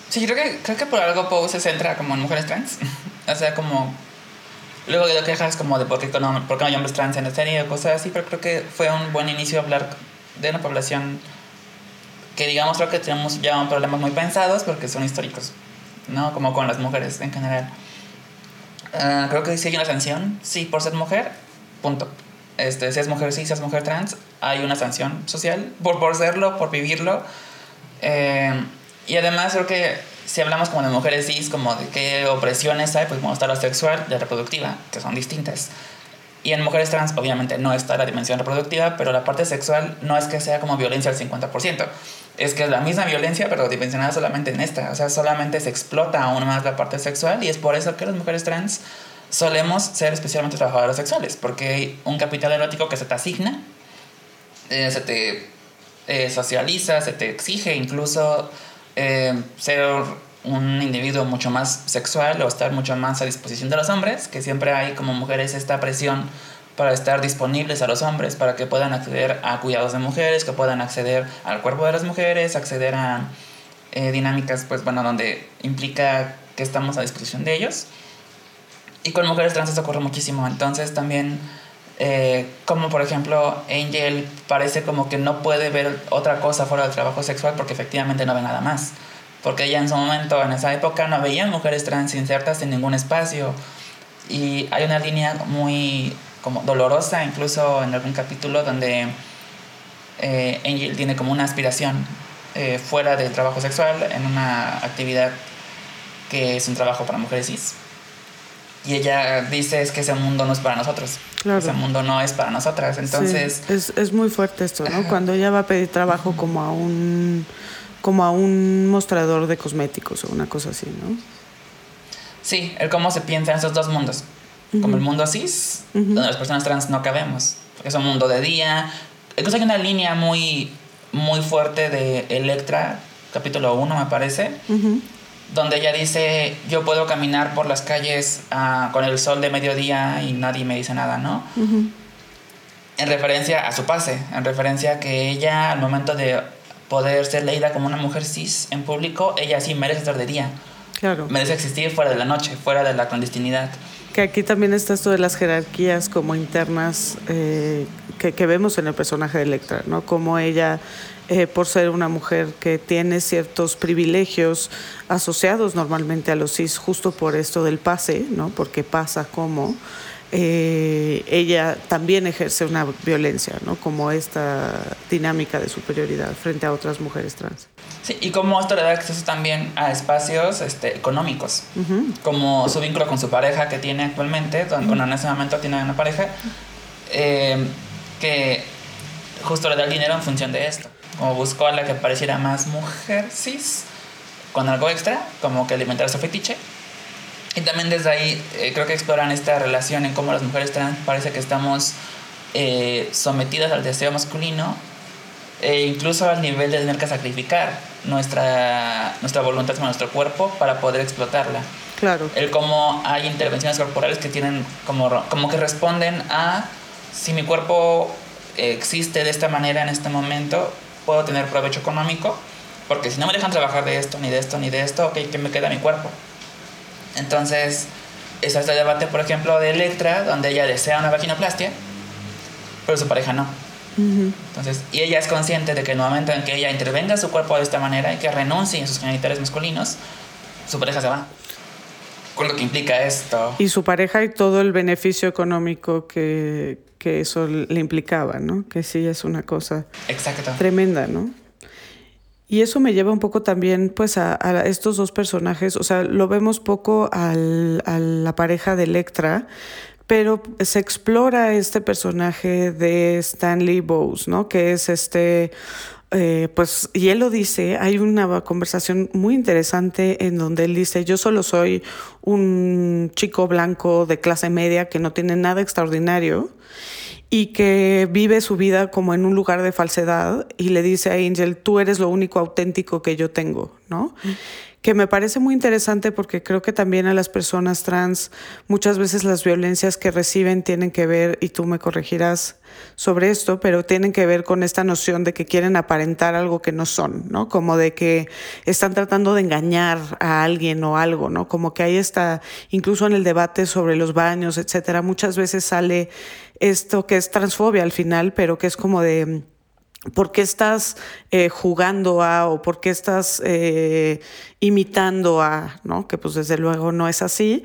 Sí, creo que, creo que por algo Poe se centra como en mujeres trans, o sea, como... Luego de quejas como de por qué, no, por qué no hay hombres trans en la serie o cosas así, pero creo que fue un buen inicio hablar de una población que digamos creo que tenemos ya problemas muy pensados porque son históricos ¿no? Como con las mujeres en general. Ah, creo que si hay una sanción, sí, por ser mujer, punto. Este, si es mujer sí, si es mujer trans, hay una sanción social por, por serlo, por vivirlo. Eh, y además creo que si hablamos como de mujeres cis, como de qué opresiones hay, pues como está la sexual la reproductiva, que son distintas. Y en mujeres trans obviamente no está la dimensión reproductiva, pero la parte sexual no es que sea como violencia al 50% es que es la misma violencia, pero dimensionada solamente en esta. O sea, solamente se explota aún más la parte sexual y es por eso que las mujeres trans solemos ser especialmente trabajadoras sexuales, porque hay un capital erótico que se te asigna, eh, se te eh, socializa, se te exige incluso eh, ser un individuo mucho más sexual o estar mucho más a disposición de los hombres, que siempre hay como mujeres esta presión para estar disponibles a los hombres, para que puedan acceder a cuidados de mujeres, que puedan acceder al cuerpo de las mujeres, acceder a eh, dinámicas, pues bueno, donde implica que estamos a disposición de ellos. Y con mujeres trans eso ocurre muchísimo. Entonces también, eh, como por ejemplo, Angel parece como que no puede ver otra cosa fuera del trabajo sexual porque efectivamente no ve nada más. Porque ella en su momento, en esa época, no veía mujeres trans insertas en ningún espacio. Y hay una línea muy como dolorosa, incluso en algún capítulo donde eh, Angel tiene como una aspiración eh, fuera del trabajo sexual en una actividad que es un trabajo para mujeres cis. Y ella dice es que ese mundo no es para nosotros. Ese mundo no es para nosotras. Entonces... es, es, muy fuerte esto, ¿no? Cuando ella va a pedir trabajo como a un como a un mostrador de cosméticos o una cosa así, ¿no? Sí, el cómo se piensa en esos dos mundos. como el mundo cis, donde las personas trans no cabemos. Es un mundo de día. Incluso hay una línea muy, muy fuerte de Electra, capítulo 1 me parece, donde ella dice, yo puedo caminar por las calles ah, con el sol de mediodía y nadie me dice nada, ¿no? En referencia a su pase, en referencia a que ella al momento de poder ser leída como una mujer cis en público, ella sí merece estar de día. Claro. Merece existir fuera de la noche, fuera de la clandestinidad. Que aquí también está esto de las jerarquías como internas eh, que, que, vemos en el personaje de Electra, ¿no? Como ella, eh, por ser una mujer que tiene ciertos privilegios asociados normalmente a los cis, justo por esto del pase, ¿no? Porque pasa como eh, ella también ejerce una violencia, ¿no? Como esta dinámica de superioridad frente a otras mujeres trans. Sí, y como esto le da acceso también a espacios este, económicos, como su vínculo con su pareja que tiene actualmente, donde en ese momento tiene una pareja, eh, que justo le da el dinero en función de esto. Como buscó a la que pareciera más mujer cis, con algo extra, como que alimentar su fetiche y también desde ahí eh, creo que exploran esta relación en cómo las mujeres trans parece que estamos eh, sometidas al deseo masculino e incluso al nivel de tener que sacrificar nuestra, nuestra voluntad con nuestro cuerpo para poder explotarla. Claro. El cómo hay intervenciones corporales que tienen como, como que responden a si mi cuerpo existe de esta manera en este momento, puedo tener provecho económico, porque si no me dejan trabajar de esto, ni de esto, ni de esto, ok, ¿qué me queda mi cuerpo? Entonces, es este debate, por ejemplo, de Electra, donde ella desea una vaginoplastia, pero su pareja no. Entonces, y ella es consciente de que en el momento en que ella intervenga su cuerpo de esta manera y que renuncie a sus genitales masculinos, su pareja se va. Con lo que implica esto. Y su pareja y todo el beneficio económico que, que eso le implicaba, ¿no? Que sí es una cosa Exacto. tremenda, ¿no? Y eso me lleva un poco también pues a, estos dos personajes, o sea, lo vemos poco al, a la pareja de Electra, pero se explora este personaje de Stanley Bowes, ¿no? Que es este, eh, pues, y él lo dice, hay una conversación muy interesante en donde él dice, yo solo soy un chico blanco de clase media que no tiene nada extraordinario y que vive su vida como en un lugar de falsedad y le dice a Angel, tú eres lo único auténtico que yo tengo, ¿no? Que me parece muy interesante porque creo que también a las personas trans muchas veces las violencias que reciben tienen que ver, y tú me corregirás sobre esto, pero tienen que ver con esta noción de que quieren aparentar algo que no son, ¿no? Como de que están tratando de engañar a alguien o algo, ¿no? Como que ahí está, incluso en el debate sobre los baños, etcétera, muchas veces sale esto que es transfobia al final, pero que es como de por qué estás eh, jugando a o por qué estás eh, imitando a, ¿no? Que pues desde luego no es así.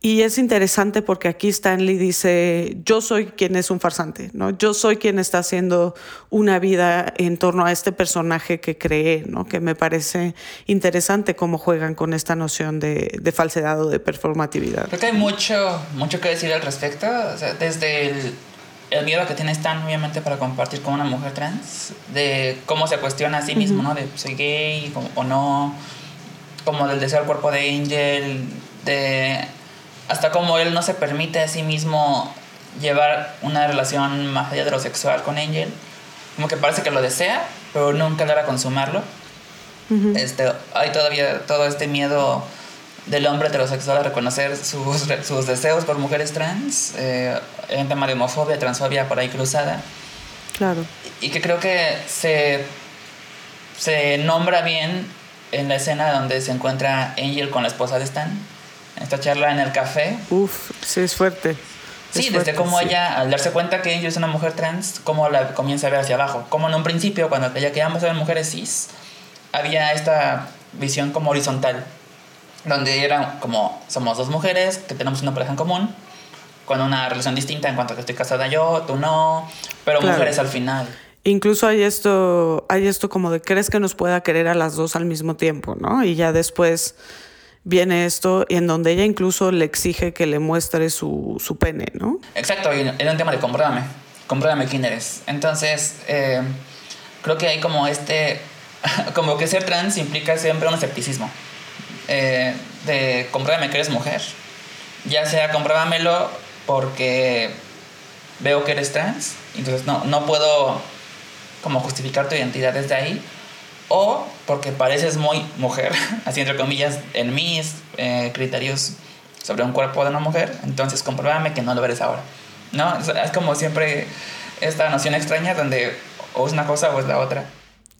Y es interesante porque aquí Stanley dice, yo soy quien es un farsante, ¿no? Yo soy quien está haciendo una vida en torno a este personaje que creé, ¿no? Que me parece interesante cómo juegan con esta noción de, de falsedad o de performatividad. Creo que hay mucho, mucho que decir al respecto. O sea, desde el, el, miedo que tiene Stan, obviamente, para compartir con una mujer trans, de cómo se cuestiona a sí mismo, ¿no? De soy gay o no, como del deseo al cuerpo de Angel, de hasta como él no se permite a sí mismo llevar una relación más allá de lo sexual con Angel, como que parece que lo desea, pero nunca logra consumarlo. este, hay todavía todo este miedo del hombre heterosexual a reconocer sus, sus deseos por mujeres trans, eh, un tema de homofobia, transfobia por ahí cruzada. Claro. Y que creo que se, se nombra bien en la escena donde se encuentra Angel con la esposa de Stan esta charla en el café. Uf, sí, es fuerte. Sí, desde cómo ella, al darse cuenta que ella es una mujer trans, cómo la comienza a ver hacia abajo. Como en un principio, cuando ella que ambas eran mujeres cis, había esta visión como horizontal, donde eran como, somos dos mujeres que tenemos una pareja en común, con una relación distinta en cuanto a que estoy casada yo, tú no, pero mujeres al final. Incluso hay esto, hay esto como de crees que nos pueda querer a las dos al mismo tiempo, ¿no? Y ya después viene esto en donde ella incluso le exige que le muestre su, su pene, ¿no? Exacto, era un tema de compruébame, compruébame quién eres. Entonces, eh, creo que hay como este, como que ser trans implica siempre un escepticismo, eh, de compruébame que eres mujer. Ya sea compruébamelo porque veo que eres trans, entonces no, no puedo como justificar tu identidad desde ahí, o porque pareces muy mujer, así entre comillas, en mis eh, criterios sobre un cuerpo de una mujer, entonces compruébame que no lo eres ahora. ¿No? Es como siempre esta noción extraña donde o es una cosa o es la otra.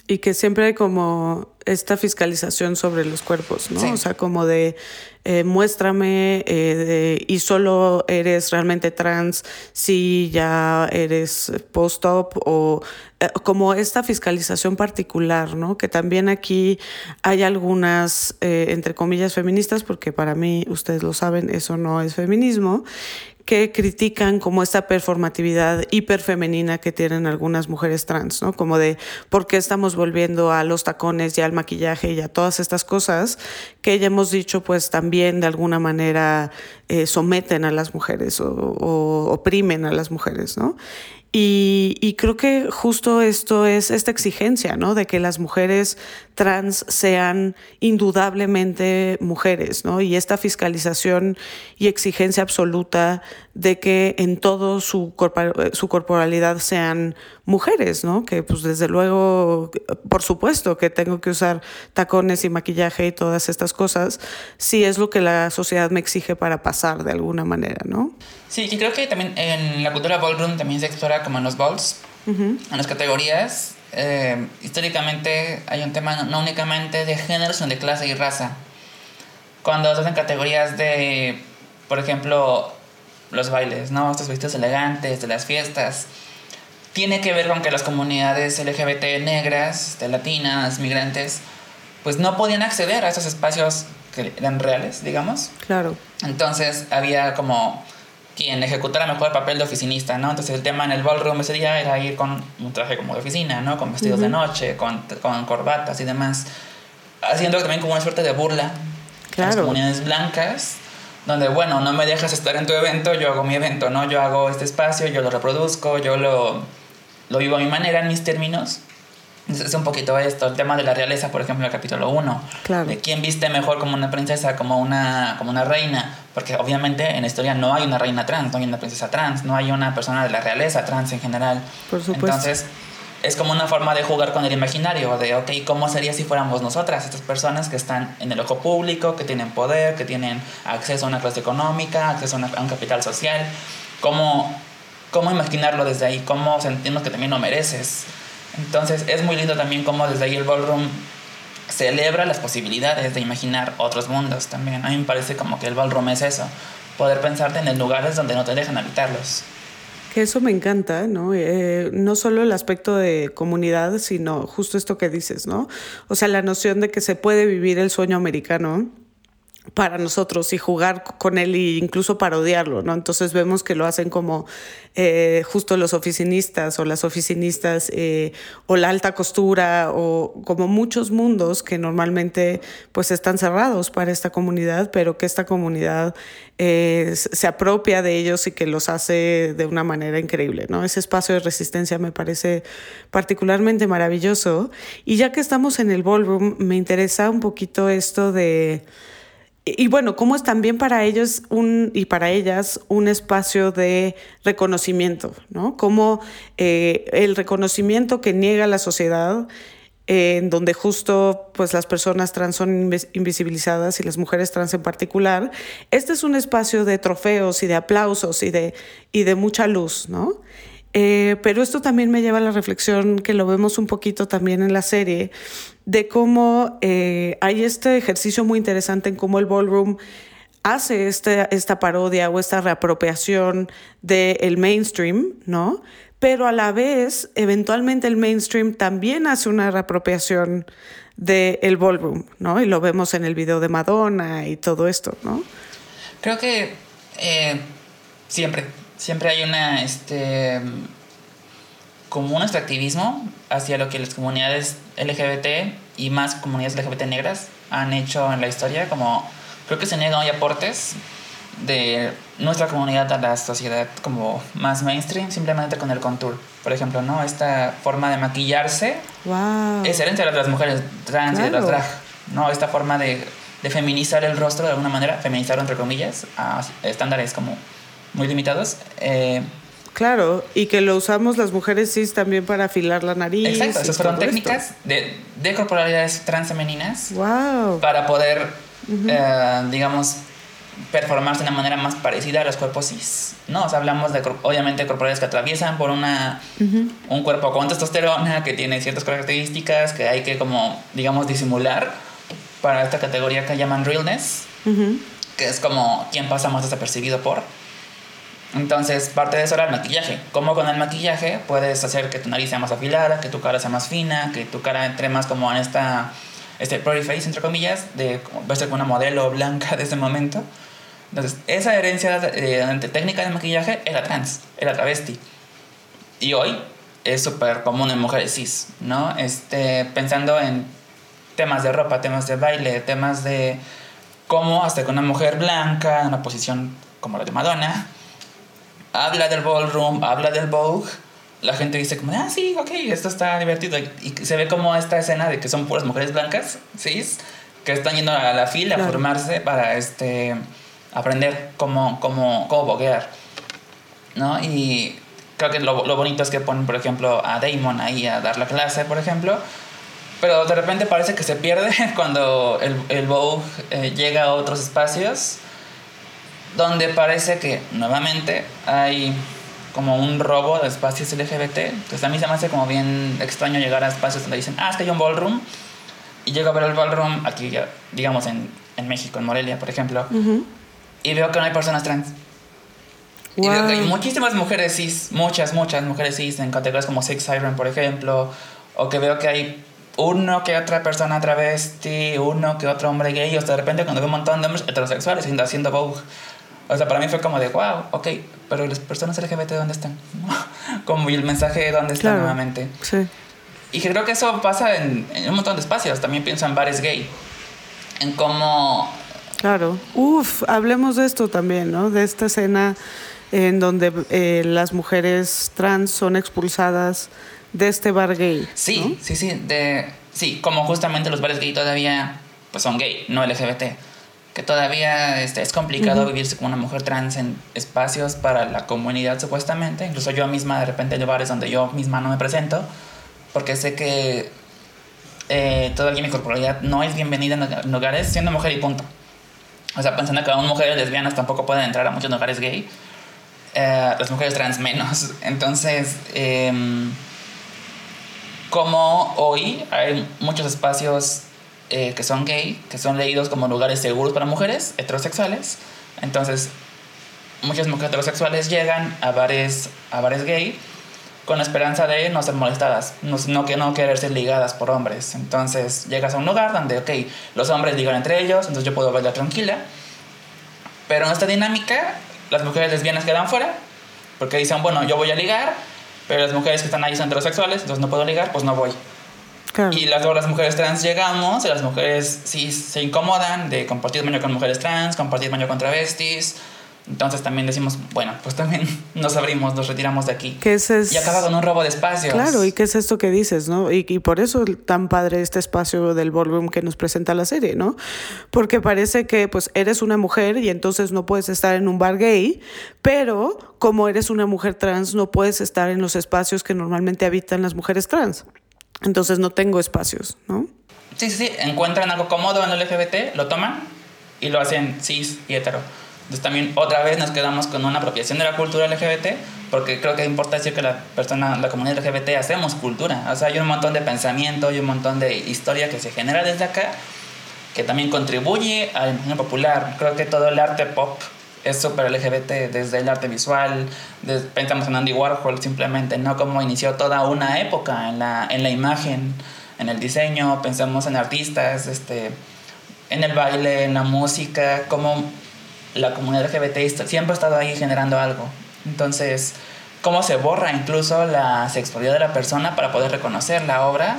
Y que siempre hay como esta fiscalización sobre los cuerpos, ¿no? O sea, como de eh, muéstrame eh, y solo eres realmente trans si ya eres post-op o eh, como esta fiscalización particular, ¿no? Que también aquí hay algunas, entre comillas, feministas, porque para mí, ustedes lo saben, eso no es feminismo, que critican como esta performatividad hiperfemenina que tienen algunas mujeres trans, ¿no? Como de por qué estamos volviendo a los tacones y al maquillaje y a todas estas cosas que ya hemos dicho pues también de alguna manera eh, someten a las mujeres o, o oprimen a las mujeres, ¿no? Y, creo que justo esto es esta exigencia, ¿no? De que las mujeres trans sean indudablemente mujeres, ¿no? Y esta fiscalización y exigencia absoluta de que en todo su, su corporalidad sean mujeres, ¿no? Que pues desde luego, por supuesto que tengo que usar tacones y maquillaje y todas estas cosas, si es lo que la sociedad me exige para pasar de alguna manera, ¿no? Sí, y creo que también en la cultura ballroom también se explora como en los balls, en las categorías. Eh, históricamente hay un tema no, únicamente de género, sino de clase y raza. Cuando se hacen categorías de, por ejemplo, los bailes, ¿no? Estos vestidos elegantes de las fiestas. Tiene que ver con que las comunidades LGBT negras, de latinas, migrantes, pues no podían acceder a esos espacios que eran reales, digamos. Claro. Entonces había como quien ejecutara mejor el papel de oficinista, ¿no? Entonces el tema en el ballroom ese día era ir con un traje como de oficina, ¿no? Con vestidos de noche, con, con, corbatas y demás, haciendo también como una suerte de burla claro. las comunidades blancas, donde, bueno, no me dejas estar en tu evento, yo hago mi evento, ¿no? Yo hago este espacio, yo lo reproduzco, yo lo, lo vivo a mi manera, en mis términos. Es un poquito esto, el tema de la realeza, por ejemplo, en el capítulo 1. Claro. De quién viste mejor como una princesa, como una, como una reina. Porque obviamente en la historia no hay una reina trans, no hay una princesa trans, no hay una persona de la realeza trans en general. Por supuesto. Entonces, es como una forma de jugar con el imaginario, de, ok, ¿cómo sería si fuéramos nosotras, estas personas que están en el ojo público, que tienen poder, que tienen acceso a una clase económica, acceso a, un capital social? ¿Cómo, ¿Cómo imaginarlo desde ahí? ¿Cómo sentirnos que también lo mereces? Entonces es muy lindo también cómo desde ahí el ballroom celebra las posibilidades de imaginar otros mundos también. A mí me parece como que el ballroom es eso, poder pensarte en lugares donde no te dejan habitarlos. Que eso me encanta, ¿no? Eh, no solo el aspecto de comunidad, sino justo esto que dices, ¿no? O sea, la noción de que se puede vivir el sueño americano para nosotros y jugar con él e incluso parodiarlo, ¿no? Entonces vemos que lo hacen como eh, justo los oficinistas o las oficinistas eh, o la alta costura o como muchos mundos que normalmente pues están cerrados para esta comunidad, pero que esta comunidad eh, se apropia de ellos y que los hace de una manera increíble, ¿no? Ese espacio de resistencia me parece particularmente maravilloso. Y ya que estamos en el ballroom, me interesa un poquito esto de y bueno, cómo es también para ellos un, y para ellas un espacio de reconocimiento, ¿no? Como eh, el reconocimiento que niega la sociedad, eh, en donde justo pues, las personas trans son invisibilizadas y las mujeres trans en particular, este es un espacio de trofeos y de aplausos y de, y de mucha luz, ¿no? Eh, pero esto también me lleva a la reflexión que lo vemos un poquito también en la serie, de cómo eh, hay este ejercicio muy interesante en cómo el ballroom hace este, esta parodia o esta reapropiación del mainstream, ¿no? Pero a la vez, eventualmente el mainstream también hace una reapropiación del ballroom, ¿no? Y lo vemos en el video de Madonna y todo esto, ¿no? Creo que eh, siempre siempre hay una, este, como un extractivismo hacia lo que las comunidades LGBT y más comunidades LGBT negras han hecho en la historia, como creo que se niegan hoy aportes de nuestra comunidad a la sociedad como más mainstream, simplemente con el contour. Por ejemplo, ¿no? Esta forma de maquillarse es herencia de las mujeres trans y de las drag, ¿no? Esta forma de, de feminizar el rostro de alguna manera, feminizarlo entre comillas, a estándares como muy limitados. Eh, Claro, y que lo usamos las mujeres cis también para afilar la nariz. exacto, esas fueron técnicas de, de corporalidades transfemeninas. Wow. para poder, eh, digamos, performarse de una manera más parecida a los cuerpos cis. ¿no? O sea, hablamos de, obviamente, corporalidades que atraviesan por una, un cuerpo con testosterona, que tiene ciertas características que hay que, como, digamos, disimular para esta categoría que llaman realness, que es como quien pasa más desapercibido por. Entonces, parte de eso era el maquillaje. Cómo con el maquillaje puedes hacer que tu nariz sea más afilada, que tu cara sea más fina, que tu cara entre más como en esta este pretty face, entre comillas, de como verse como una modelo blanca de ese momento. Entonces, esa herencia de técnica de maquillaje era trans, era travesti. Y hoy es súper común en mujeres cis, ¿no? Este, pensando en temas de ropa, temas de baile, temas de cómo hasta que una mujer blanca en una posición como la de Madonna habla del ballroom, habla del Vogue, la gente dice como, ah, sí, ok, esto está divertido. Y se ve como esta escena de que son puras mujeres blancas, cis, que están yendo a la fila a formarse para este, aprender cómo, cómo, cómo boguear. ¿No? Y creo que lo, lo bonito es que ponen, por ejemplo, a Damon ahí a dar la clase, por ejemplo. Pero de repente parece que se pierde cuando el, el Vogue eh, llega a otros espacios donde parece que nuevamente hay como un robo de espacios LGBT. Entonces a mí se me hace como bien extraño llegar a espacios donde dicen, ah, es que hay un ballroom. Y llego a ver el ballroom aquí, digamos, en, en México, en Morelia, por ejemplo. Ujú. Y veo que no hay personas trans. Y veo que hay muchísimas mujeres cis, muchas, muchas mujeres cis en categorías como Six Siren, por ejemplo. O que veo que hay uno que otra persona travesti, uno que otro hombre gay. O sea, de repente cuando veo un montón de hombres heterosexuales haciendo- haciendo Vogue. O sea, para mí fue como de, wow, ok, pero las personas LGBT, ¿dónde están? como y el mensaje, ¿dónde está Claro. nuevamente? Sí. Y creo que eso pasa en, en un montón de espacios. También pienso en bares gay. En cómo Claro. Uf, hablemos de esto también, ¿no? De esta escena en donde eh, las mujeres trans son expulsadas de este bar gay. Sí, sí, sí, de, sí, como justamente los bares gay todavía pues son gay, no LGBT. Que todavía este, es complicado vivirse como una mujer trans en espacios para la comunidad supuestamente. Incluso yo misma de repente hay bares donde yo misma no me presento porque sé que eh, todavía mi corporalidad no es bienvenida en lugares siendo mujer y punto. O sea, pensando que aún mujeres lesbianas tampoco pueden entrar a muchos lugares gay. eh, las mujeres trans menos. Entonces, em, como hoy hay muchos espacios eh, que son gay, que son leídos como lugares seguros para mujeres heterosexuales. Entonces, muchas mujeres heterosexuales llegan a bares, a bares gay con la esperanza de no ser molestadas, no, no, no querer ser ligadas por hombres. Entonces, llegas a un lugar donde, ok, los hombres ligan entre ellos, entonces yo puedo bailar tranquila. Pero en esta dinámica, las mujeres lesbianas quedan fuera, porque dicen, bueno, yo voy a ligar, pero las mujeres que están ahí son heterosexuales, entonces no puedo ligar, pues no voy. Claro. Y las, luego las mujeres trans llegamos, y las mujeres sí se incomodan de compartir baño con mujeres trans, compartir baño con travestis. Entonces también decimos, bueno, pues también nos abrimos, nos retiramos de aquí. Que ese es... Y acaba con un robo de espacios. Claro, ¿y qué es esto que dices, no? Y, y por eso tan padre este espacio del ballroom que nos presenta la serie, ¿no? Porque parece que pues eres una mujer y entonces no puedes estar en un bar gay, pero como eres una mujer trans no puedes estar en los espacios que normalmente habitan las mujeres trans. Entonces no tengo espacios, ¿no? Sí, sí, sí. Encuentran algo cómodo en el LGBT, lo toman y lo hacen cis y hetero. Entonces también otra vez nos quedamos con una apropiación de la cultura LGBT, porque creo que importa decir que la persona, la comunidad LGBT hacemos cultura. O sea, hay un montón de pensamiento, hay un montón de historia que se genera desde acá, que también contribuye a la imagen popular. Creo que todo el arte pop es súper LGBT, desde el arte visual, de- pensamos en Andy Warhol simplemente, ¿no? Como inició toda una época en la, en la imagen, en el diseño, pensamos en artistas, este, en el baile, en la música, como la comunidad LGBT siempre ha estado ahí generando algo. Entonces, cómo se borra incluso la sexualidad de la persona para poder reconocer la obra.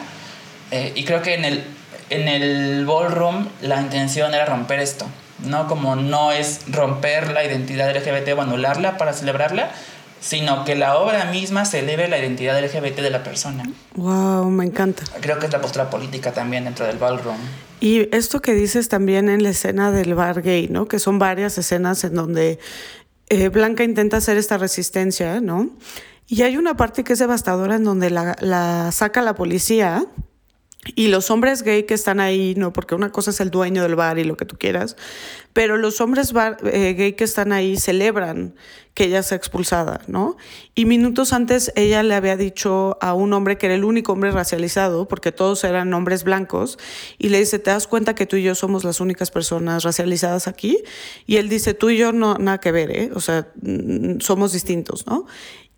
Eh, y creo que en el, en el ballroom la intención era romper esto, ¿no? Como no es romper la identidad LGBT o anularla para celebrarla, sino que la obra misma celebre la identidad LGBT de la persona. Wow, me encanta. Creo que es la postura política también dentro del ballroom. Y esto que dices también en la escena del bar gay, ¿no? Que son varias escenas en donde eh, Blanca intenta hacer esta resistencia, ¿no? Y hay una parte que es devastadora en donde la, la saca la policía y los hombres gay que están ahí, no, porque una cosa es el dueño del bar y lo que tú quieras, pero los hombres eh, gay que están ahí celebran que ella sea expulsada, ¿no? Y minutos antes ella le había dicho a un hombre que era el único hombre racializado, porque todos eran hombres blancos, y le dice, ¿te das cuenta que tú y yo somos las únicas personas racializadas aquí? Y él dice, tú y yo no, nada que ver, ¿eh? O sea, somos distintos, ¿no?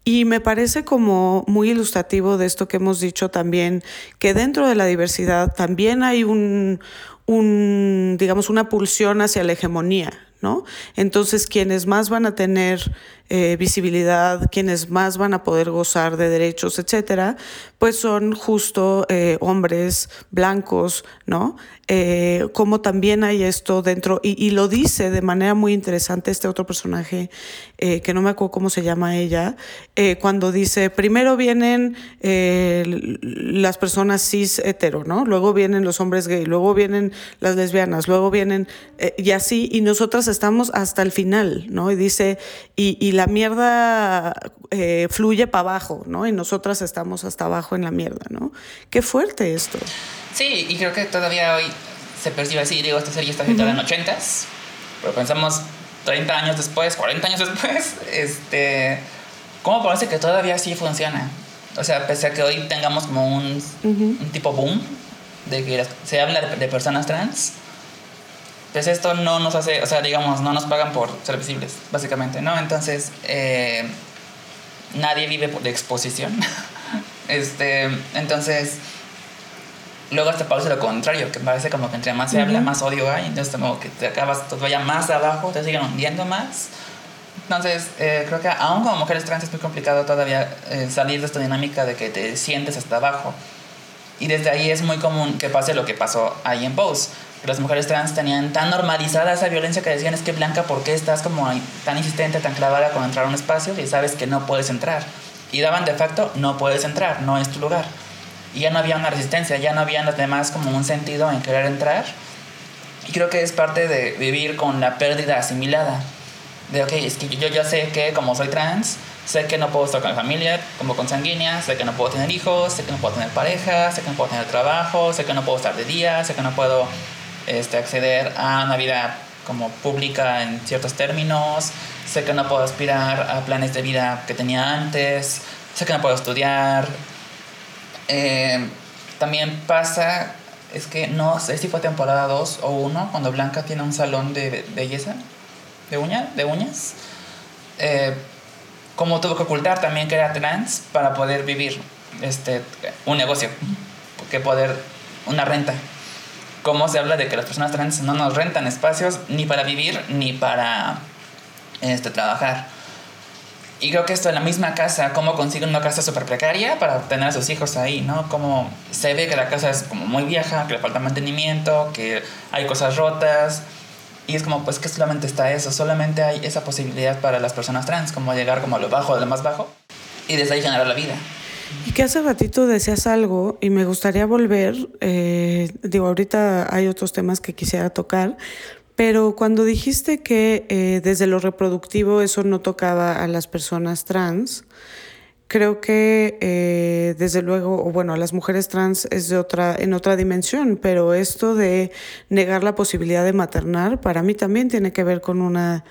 Y me parece como muy ilustrativo de esto que hemos dicho también, que dentro de la diversidad también hay un, un digamos, una pulsión hacia la hegemonía, ¿no? Entonces, quienes más van a tener eh, visibilidad, quienes más van a poder gozar de derechos, etcétera, pues son justo eh, hombres blancos, ¿no? Eh, como también hay esto dentro, y, lo dice de manera muy interesante este otro personaje, que no me acuerdo cómo se llama ella, cuando dice, primero vienen las personas cis hetero, ¿no? Luego vienen los hombres gay, luego vienen las lesbianas, luego vienen, y así, y nosotras estamos hasta el final, ¿no? Y dice, y, y la mierda eh, fluye para abajo, ¿no? Y nosotras estamos hasta abajo en la mierda, ¿no? Qué fuerte esto. Sí, y creo que todavía hoy se percibe así. Digo, esta serie está escrita en los 80s, pero pensamos 30 años después, 40 años después, este, ¿cómo parece que todavía así funciona? O sea, pese a que hoy tengamos como un, un tipo boom de que se habla de personas trans, pues esto no nos hace, o sea, digamos, no nos pagan por ser visibles, básicamente, ¿no? Entonces, eh, nadie vive de exposición. este, entonces, luego hasta parece lo contrario, que parece como que entre más se habla, más odio hay, entonces como que te acabas todavía más abajo, te siguen hundiendo más. Entonces, eh, creo que aún como mujeres trans es muy complicado todavía eh, salir de esta dinámica de que te sientes hasta abajo. Y desde ahí es muy común que pase lo que pasó ahí en Pose las mujeres trans tenían tan normalizada esa violencia que decían es que Blanca, ¿por qué estás como tan insistente, tan clavada con entrar a un espacio y sabes que no puedes entrar? Y daban de facto, no puedes entrar, no es tu lugar. Y ya no había una resistencia, ya no había los demás como un sentido en querer entrar. Y creo que es parte de vivir con la pérdida asimilada. De, ok, es que yo ya sé que como soy trans, sé que no puedo estar con mi familia como consanguínea, sé que no puedo tener hijos, sé que no puedo tener pareja, sé que no puedo tener trabajo, sé que no puedo estar de día, sé que no puedo este, acceder a una vida como pública en ciertos términos, sé que no puedo aspirar a planes de vida que tenía antes, sé que no puedo estudiar. Eh, también pasa, es que no sé si fue temporada 2 o 1, cuando Blanca tiene un salón de belleza, de, uña, de uñas, eh, como tuvo que ocultar también que era trans para poder vivir este, un negocio, que poder, una renta cómo se habla de que las personas trans no nos rentan espacios ni para vivir ni para este, trabajar. Y creo que esto en la misma casa, cómo consiguen una casa súper precaria para tener a sus hijos ahí, ¿no? Cómo se ve que la casa es como muy vieja, que le falta mantenimiento, que hay cosas rotas. Y es como, pues que solamente está eso, solamente hay esa posibilidad para las personas trans, como llegar como a lo bajo de lo más bajo y desde ahí generar la vida. Y que hace ratito decías algo y me gustaría volver, eh, digo, ahorita hay otros temas que quisiera tocar, pero cuando dijiste que eh, desde lo reproductivo eso no tocaba a las personas trans, creo que eh, desde luego, o bueno, a las mujeres trans es de otra, en otra dimensión, pero esto de negar la posibilidad de maternar, para mí también tiene que ver con una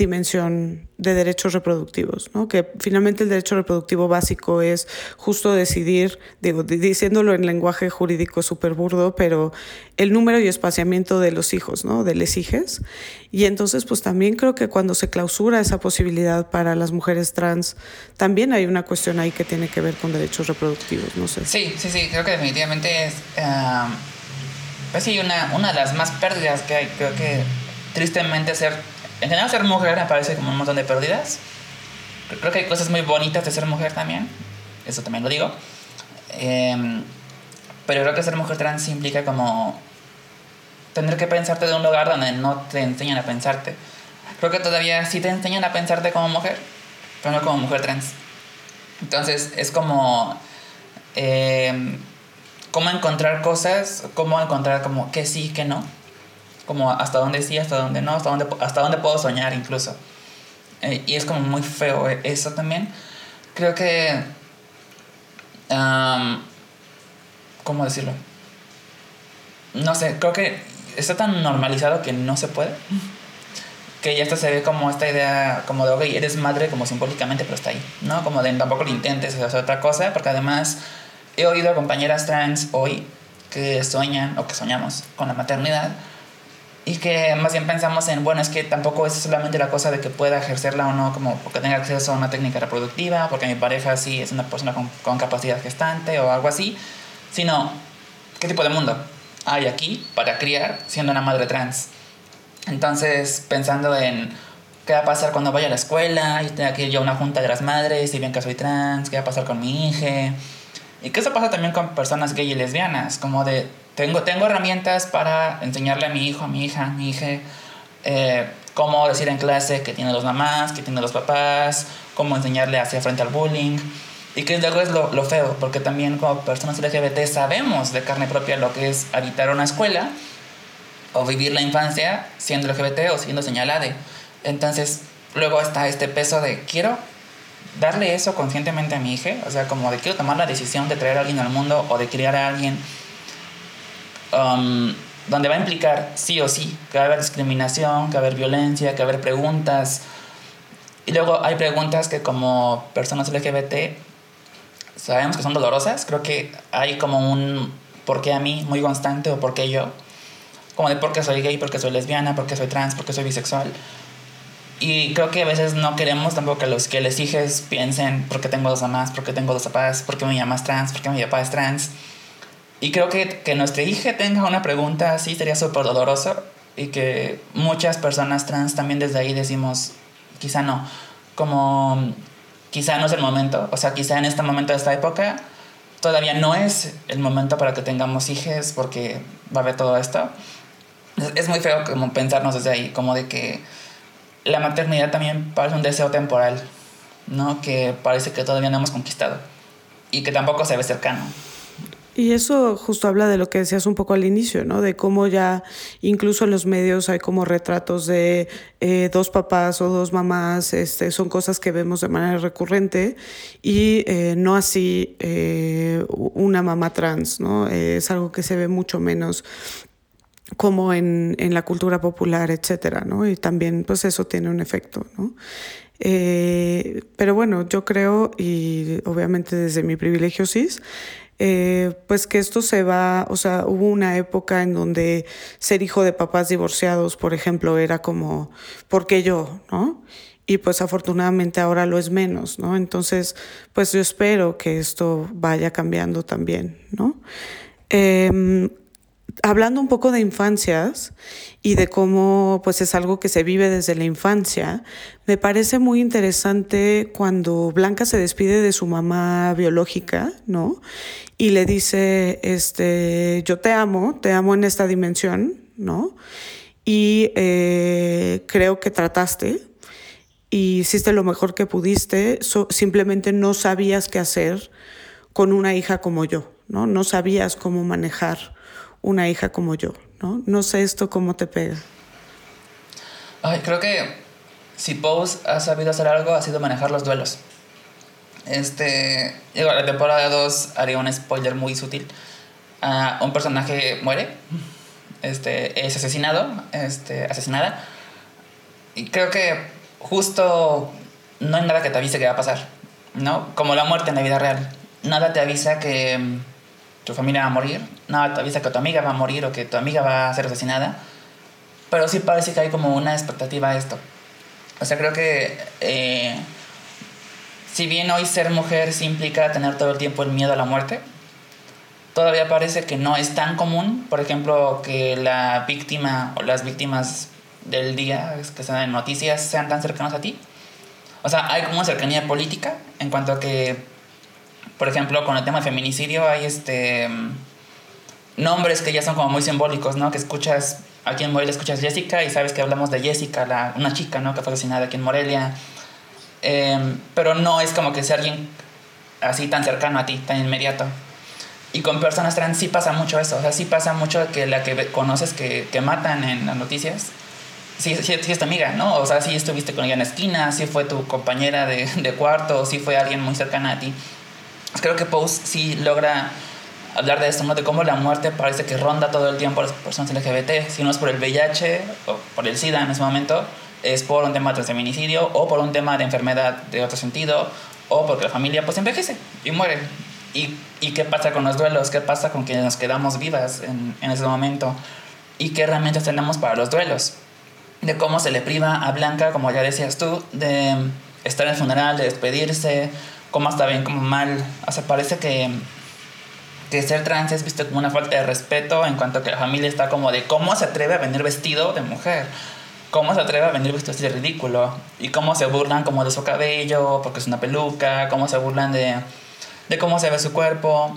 dimensión de derechos reproductivos, ¿no? que finalmente el derecho reproductivo básico es justo decidir, digo, diciéndolo en lenguaje jurídico súper burdo, pero el número y espaciamiento de los hijos, ¿no? de les hijes. Y entonces, pues también creo que cuando se clausura esa posibilidad para las mujeres trans, también hay una cuestión ahí que tiene que ver con derechos reproductivos, no sé. Sí, sí, sí, creo que definitivamente es, uh, pues sí, una, una de las más pérdidas que hay, creo que tristemente ser en general ser mujer me parece como un montón de pérdidas. Creo que hay cosas muy bonitas de ser mujer también. Eso también lo digo. Em, pero creo que ser mujer trans implica como tener que pensarte de un lugar donde no te enseñan a pensarte. Creo que todavía sí te enseñan a pensarte como mujer, pero no como mujer trans. Entonces es como em, cómo encontrar cosas, cómo encontrar como que sí, que no como hasta dónde sí, hasta dónde no, hasta dónde, hasta dónde puedo soñar incluso. Eh, y es como muy feo eso también. Creo que... ¿Cómo decirlo? No sé, creo que está tan normalizado que no se puede. Que ya esto se ve como esta idea como de, ok, eres madre como simbólicamente, pero está ahí, ¿no? Como de tampoco lo intentes hacer otra cosa, porque además he oído a compañeras trans hoy que sueñan o que soñamos con la maternidad y que más bien pensamos en, bueno, es que tampoco es solamente la cosa de que pueda ejercerla o no, como porque tenga acceso a una técnica reproductiva, porque mi pareja sí es una persona con, con capacidad gestante o algo así, sino qué tipo de mundo hay aquí para criar siendo una madre trans. Entonces, pensando en qué va a pasar cuando vaya a la escuela y tenga que ir yo a una junta de las madres y bien que soy trans, qué va a pasar con mi hija. Y que eso pasa también con personas gay y lesbianas, como de, tengo, tengo herramientas para enseñarle a mi hijo, a mi hija, a mi hija, eh, cómo decir en clase que tiene dos mamás, que tiene dos papás, cómo enseñarle hacia frente al bullying. Y que luego es lo, lo, feo, porque también como personas LGBT sabemos de carne propia lo que es habitar una escuela o vivir la infancia siendo LGBT o siendo señalada. Entonces, luego está este peso de quiero darle eso conscientemente a mi hija, o sea, como de quiero tomar la decisión de traer a alguien al mundo o de criar a alguien um, donde va a implicar sí o sí que va a haber discriminación, que va a haber violencia, que va a haber preguntas. Y luego hay preguntas que como personas LGBT sabemos que son dolorosas. Creo que hay como un por qué a mí muy constante o por qué yo. Como de por qué soy gay, por qué soy lesbiana, por qué soy trans, por qué soy bisexual. Y creo que a veces no queremos tampoco que los que les hijos piensen por qué tengo dos mamás, por qué tengo dos papás, por qué mi mamá es trans, por qué mi papá es trans. Y creo que que nuestra hija tenga una pregunta así sería súper doloroso y que muchas personas trans también desde ahí decimos, quizá no, como quizá no es el momento, o sea, quizá en este momento de esta época todavía no es el momento para que tengamos hijos porque va a haber todo esto. Es, muy feo como pensarnos desde ahí, como de que la maternidad también parece un deseo temporal, ¿no? Que parece que todavía no hemos conquistado y que tampoco se ve cercano. Y eso justo habla de lo que decías un poco al inicio, ¿no? De cómo ya incluso en los medios hay como retratos de eh, dos papás o dos mamás, este, son cosas que vemos de manera recurrente y eh, no así eh, una mamá trans, ¿no? es algo que se ve mucho menos como en, en, la cultura popular, etcétera, ¿no? Y también, pues eso tiene un efecto, ¿no? pero bueno, yo creo, y obviamente desde mi privilegio cis, eh, pues que esto se va, o sea, hubo una época en donde ser hijo de papás divorciados, por ejemplo, era como, ¿por qué yo? ¿No? Y pues afortunadamente ahora lo es menos, ¿no? Entonces, pues yo espero que esto vaya cambiando también, ¿no? Em, hablando un poco de infancias y de cómo pues es algo que se vive desde la infancia, me parece muy interesante cuando Blanca se despide de su mamá biológica, ¿no? Y le dice, este, yo te amo, te amo en esta dimensión, ¿no? Y eh, creo que trataste y hiciste lo mejor que pudiste, simplemente no sabías qué hacer con una hija como yo, ¿no? No sabías cómo manejar una hija como yo, ¿no? No sé esto cómo te pega. Ay, creo que si Pose ha sabido hacer algo, ha sido manejar los duelos. Este, digo, la temporada 2 haría un spoiler muy sutil. Uh, un personaje muere, este, es asesinado, este, asesinada. Y creo que justo no hay nada que te avise que va a pasar, ¿no? Como la muerte en la vida real. Nada te avisa que tu familia va a morir, nada te avisa que tu amiga va a morir o que tu amiga va a ser asesinada, pero sí parece que hay como una expectativa a esto. O sea, creo que eh, si bien hoy ser mujer sí implica tener todo el tiempo el miedo a la muerte, todavía parece que no es tan común, por ejemplo, que la víctima o las víctimas del día que están en noticias sean tan cercanos a ti. O sea, hay como una cercanía política en cuanto a que por ejemplo, con el tema de feminicidio hay este nombres que ya son como muy simbólicos, ¿no? Que escuchas, aquí en Morelia escuchas Jessica y sabes que hablamos de Jessica, una chica, ¿no? Que fue asesinada aquí en Morelia. Em, pero no es como que sea alguien así tan cercano a ti, tan inmediato. Y con personas trans sí pasa mucho eso, o sea, sí pasa mucho que la que conoces que, que matan en las noticias, sí, sí, sí es tu amiga, ¿no? O sea, sí estuviste con ella en la esquina, sí fue tu compañera de, de cuarto, sí fue alguien muy cercana a ti. Creo que Pose sí logra hablar de esto, ¿no? De cómo la muerte parece que ronda todo el tiempo a las personas LGBT, si no es por el VIH o por el SIDA en ese momento, es por un tema de feminicidio o por un tema de enfermedad de otro sentido o porque la familia pues envejece y muere. ¿Y, y qué pasa con los duelos? ¿Qué pasa con quienes nos quedamos vivas en, en ese momento? ¿Y qué herramientas tenemos para los duelos? De cómo se le priva a Blanca, como ya decías tú, de estar en el funeral, de despedirse, cómo está bien, cómo mal. O sea, parece que, que ser trans es visto como una falta de respeto en cuanto a que la familia está como de cómo se atreve a venir vestido de mujer cómo se atreve a venir vestido así de ridículo y cómo se burlan como de su cabello porque es una peluca, cómo se burlan de, de cómo se ve su cuerpo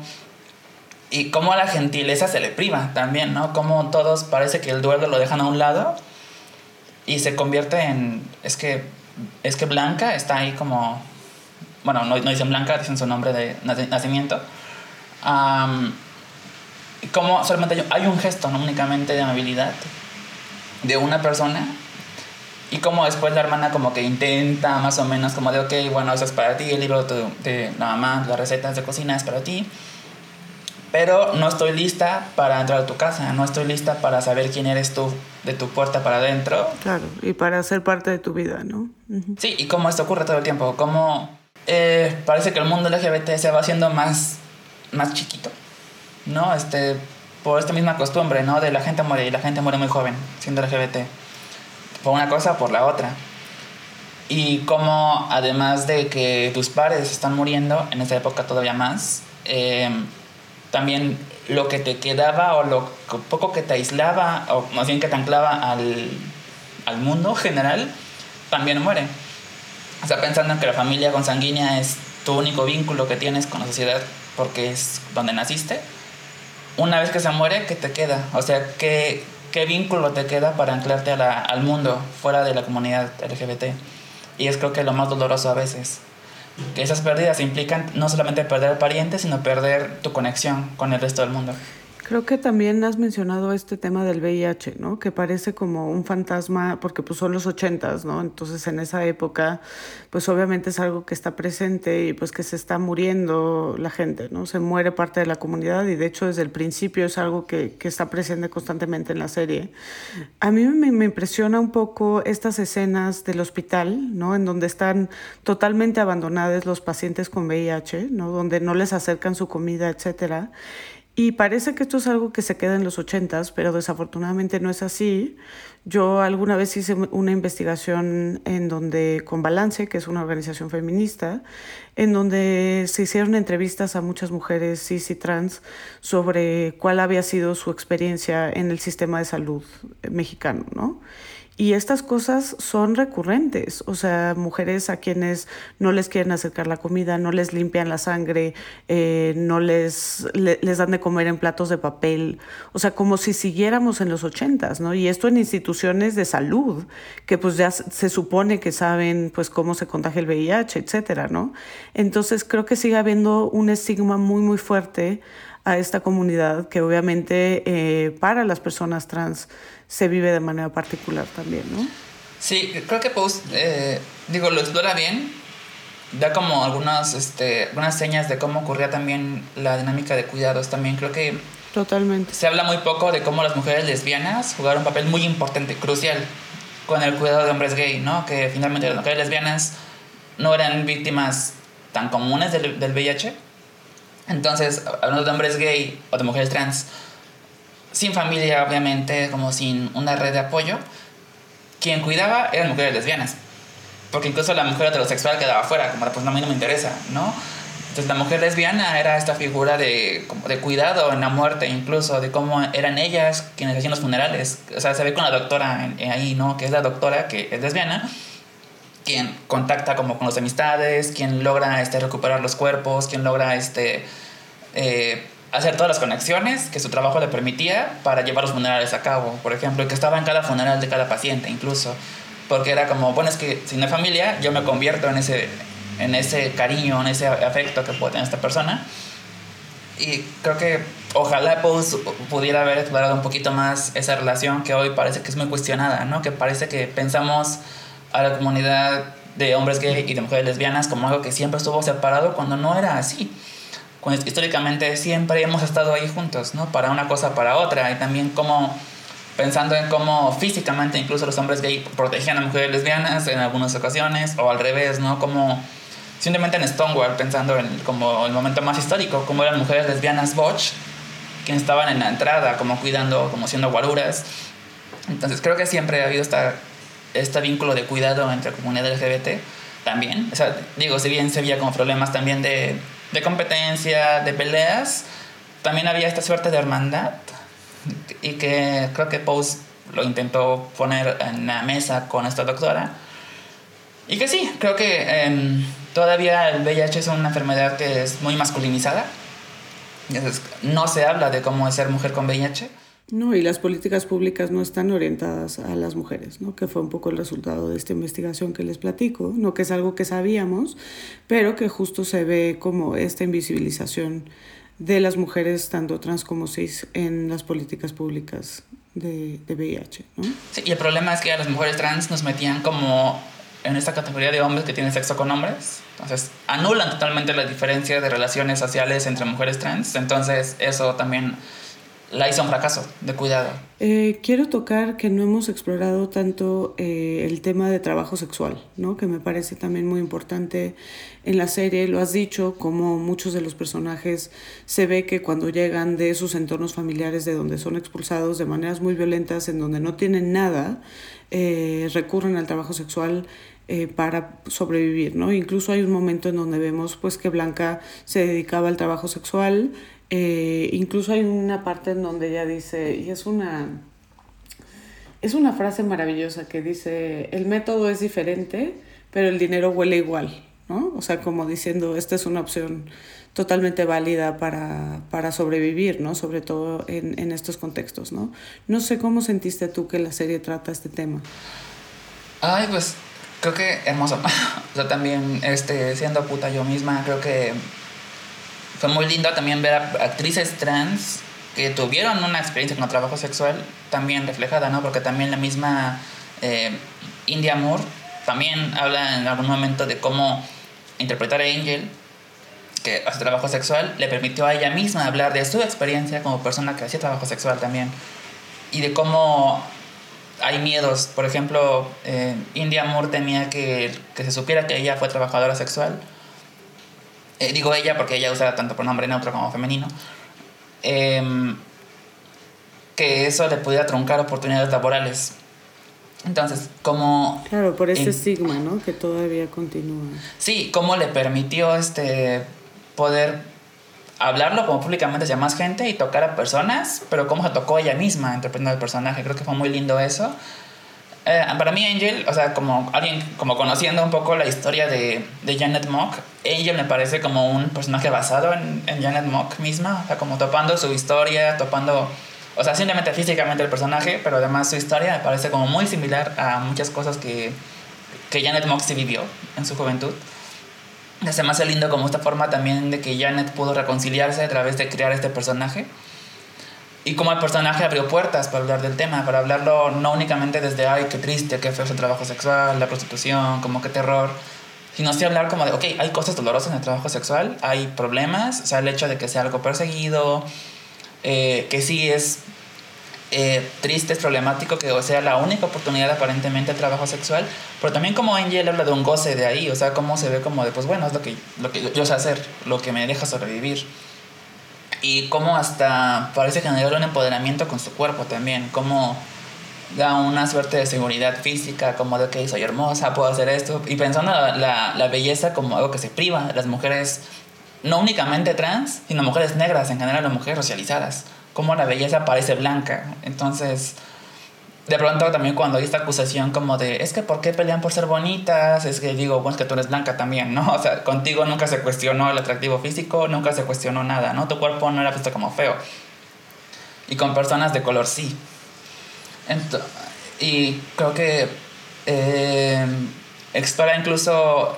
y cómo la gentileza se le priva también, ¿no? Cómo todos parece que el duelo lo dejan a un lado y se convierte en es que es que Blanca está ahí como bueno, no, no dicen Blanca, dicen su nombre de nacimiento. Um, como solamente hay un gesto, no únicamente de amabilidad de una persona y como después la hermana como que intenta más o menos como de, ok, bueno, eso es para ti, el libro de, de la mamá, las recetas de cocina es para ti. Pero no estoy lista para entrar a tu casa, no estoy lista para saber quién eres tú de tu puerta para adentro. Claro, y para ser parte de tu vida, ¿no? Sí, y cómo esto ocurre todo el tiempo, cómo eh, parece que el mundo LGBT se va haciendo más, más chiquito, ¿no? Este, por esta misma costumbre, ¿no? De la gente muere y la gente muere muy joven, siendo LGBT por una cosa o por la otra. Y como además de que tus padres están muriendo, en esa época todavía más, eh, también lo que te quedaba o lo poco que te aislaba, o más bien que te anclaba al, al mundo general, también muere. O sea, pensando en que la familia consanguínea es tu único vínculo que tienes con la sociedad porque es donde naciste, una vez que se muere, ¿qué te queda? O sea, ¿qué, qué vínculo te queda para anclarte a la, al mundo fuera de la comunidad LGBT. Y es creo que lo más doloroso a veces. Que esas pérdidas implican no solamente perder parientes, sino perder tu conexión con el resto del mundo. Creo que también has mencionado este tema del VIH, ¿no? Que parece como un fantasma, porque pues son los ochentas, ¿no? Entonces en esa época, pues obviamente es algo que está presente y pues que se está muriendo la gente, ¿no? Se muere parte de la comunidad y de hecho desde el principio es algo que, que está presente constantemente en la serie. A mí me, me impresiona un poco estas escenas del hospital, ¿no? En donde están totalmente abandonados los pacientes con VIH, ¿no? Donde no les acercan su comida, etcétera. Y parece que esto es algo que se queda en los ochentas, pero desafortunadamente no es así. Yo alguna vez hice una investigación en donde, con Balance, que es una organización feminista, en donde se hicieron entrevistas a muchas mujeres cis y trans sobre cuál había sido su experiencia en el sistema de salud mexicano, ¿no? Y estas cosas son recurrentes, o sea, mujeres a quienes no les quieren acercar la comida, no les limpian la sangre, eh, no les, le, les dan de comer en platos de papel, o sea, como si siguiéramos en los ochentas, ¿no? Y esto en instituciones de salud, que pues ya se supone que saben pues cómo se contagia el VIH, etcétera, ¿no? Entonces creo que sigue habiendo un estigma muy, muy fuerte a esta comunidad que obviamente eh, para las personas trans se vive de manera particular también, ¿no? Sí, creo que Post, eh, digo, lo explora bien, da como algunas, este, algunas señas de cómo ocurría también la dinámica de cuidados también, creo que... Totalmente. Se habla muy poco de cómo las mujeres lesbianas jugaron un papel muy importante, crucial, con el cuidado de hombres gay, ¿no? Que finalmente las mujeres lesbianas no eran víctimas tan comunes del, del VIH, entonces, hablando de hombres gay o de mujeres trans, sin familia, obviamente, como sin una red de apoyo, quien cuidaba eran mujeres lesbianas. Porque incluso la mujer heterosexual quedaba fuera, como pues no, a mí no me interesa, ¿no? Entonces la mujer lesbiana era esta figura de, como de cuidado en la muerte, incluso de cómo eran ellas quienes hacían los funerales. O sea, se ve con la doctora ahí, ¿no? Que es la doctora que es lesbiana quien contacta como con las amistades, quien logra este, recuperar los cuerpos, quien logra este, eh, hacer todas las conexiones que su trabajo le permitía para llevar los funerales a cabo, por ejemplo, y que estaba en cada funeral de cada paciente incluso, porque era como, bueno, es que si no hay familia, yo me convierto en ese, en ese cariño, en ese afecto que puede tener esta persona. Y creo que ojalá Pose pudiera haber explorado un poquito más esa relación que hoy parece que es muy cuestionada, ¿no? Que parece que pensamos a la comunidad de hombres gay y de mujeres lesbianas como algo que siempre estuvo separado cuando no era así. Cuando históricamente siempre hemos estado ahí juntos, ¿no? Para una cosa, para otra. Y también como pensando en cómo físicamente incluso los hombres gay protegían a mujeres lesbianas en algunas ocasiones, o al revés, ¿no? Como simplemente en Stonewall, pensando en como el momento más histórico, como eran mujeres lesbianas botch, quienes estaban en la entrada, como cuidando, como siendo guaruras. Entonces creo que siempre ha habido esta, este vínculo de cuidado entre comunidad LGBT también. O sea, digo, si bien se veía como problemas también de, de competencia, de peleas, también había esta suerte de hermandad y que creo que Pose lo intentó poner en la mesa con esta doctora. Y que sí, creo que em, todavía el VIH es una enfermedad que es muy masculinizada. No se habla de cómo es ser mujer con VIH. No, y las políticas públicas no están orientadas a las mujeres, ¿no? que fue un poco el resultado de esta investigación que les platico, no que es algo que sabíamos, pero que justo se ve como esta invisibilización de las mujeres, tanto trans como cis, en las políticas públicas de, de VIH. Sí, y el problema es que a las mujeres trans nos metían como en esta categoría de hombres que tienen sexo con hombres. Entonces, anulan totalmente la diferencia de relaciones sociales entre mujeres trans. Entonces, eso también la hizo un fracaso de cuidado. Eh, quiero tocar que no hemos explorado tanto eh, el tema de trabajo sexual, ¿no? que me parece también muy importante en la serie. Lo has dicho, como muchos de los personajes se ve que cuando llegan de sus entornos familiares de donde son expulsados de maneras muy violentas, en donde no tienen nada, eh, recurren al trabajo sexual para sobrevivir, ¿no? Incluso hay un momento en donde vemos pues que Blanca se dedicaba al trabajo sexual, eh, incluso hay una parte en donde ella dice, y es una, es una frase maravillosa que dice, el método es diferente, pero el dinero huele igual, ¿no? O sea, como diciendo, esta es una opción totalmente válida para, para sobrevivir, ¿no? Sobre todo en, en, estos contextos, ¿no? No sé cómo sentiste tú que la serie trata este tema. Ay, pues creo que hermoso. o sea, también este, siendo puta yo misma, creo que fue muy lindo también ver a actrices trans que tuvieron una experiencia con el trabajo sexual también reflejada, ¿no? Porque también la misma eh, India Moore también habla en algún momento de cómo interpretar a Angel, que hace trabajo sexual, le permitió a ella misma hablar de su experiencia como persona que hacía trabajo sexual también. Y de cómo hay miedos. Por ejemplo, eh, India Moore temía que, que se supiera que ella fue trabajadora sexual eh, digo ella porque ella usa tanto pronombre neutro como femenino, em, que eso le pudiera truncar oportunidades laborales. Entonces, como... Claro, por ese estigma, ¿no? Que todavía continúa. Sí, cómo le permitió este, poder hablarlo como públicamente hacia más gente y tocar a personas, pero cómo se tocó ella misma interpretando el personaje. Creo que fue muy lindo eso. Eh, para mí Angel, o sea, como alguien, como conociendo un poco la historia de, de Janet Mock, Angel me parece como un personaje basado en, en, Janet Mock misma, o sea, como topando su historia, topando, o sea, simplemente físicamente el personaje, pero además su historia me parece como muy similar a muchas cosas que, que Janet Mock se vivió en su juventud. Se me hace lindo como esta forma también de que Janet pudo reconciliarse a través de crear este personaje y como el personaje abrió puertas para hablar del tema, para hablarlo no únicamente desde, ay, qué triste, qué feo es el trabajo sexual, la prostitución, como qué terror, sino sí hablar como de, ok, hay cosas dolorosas en el trabajo sexual, hay problemas, o sea, el hecho de que sea algo perseguido, eh, que sí es eh, triste, es problemático, que sea la única oportunidad aparentemente el trabajo sexual, pero también como Angel habla de un goce de ahí, o sea, cómo se ve como de, pues bueno, es lo que, lo que yo sé hacer, lo que me deja sobrevivir y cómo hasta parece generar un empoderamiento con su cuerpo también, cómo da una suerte de seguridad física, como de que soy hermosa, puedo hacer esto, y pensando la, la, la belleza como algo que se priva las mujeres, no únicamente trans, sino mujeres negras, en general las mujeres socializadas, cómo la belleza parece blanca, entonces de pronto también cuando hay esta acusación como de, es que ¿por qué pelean por ser bonitas? Es que digo, bueno, es que tú eres blanca también, ¿no? O sea, contigo nunca se cuestionó el atractivo físico, nunca se cuestionó nada, ¿no? Tu cuerpo no era visto como feo. Y con personas de color sí. y creo que eh, explora incluso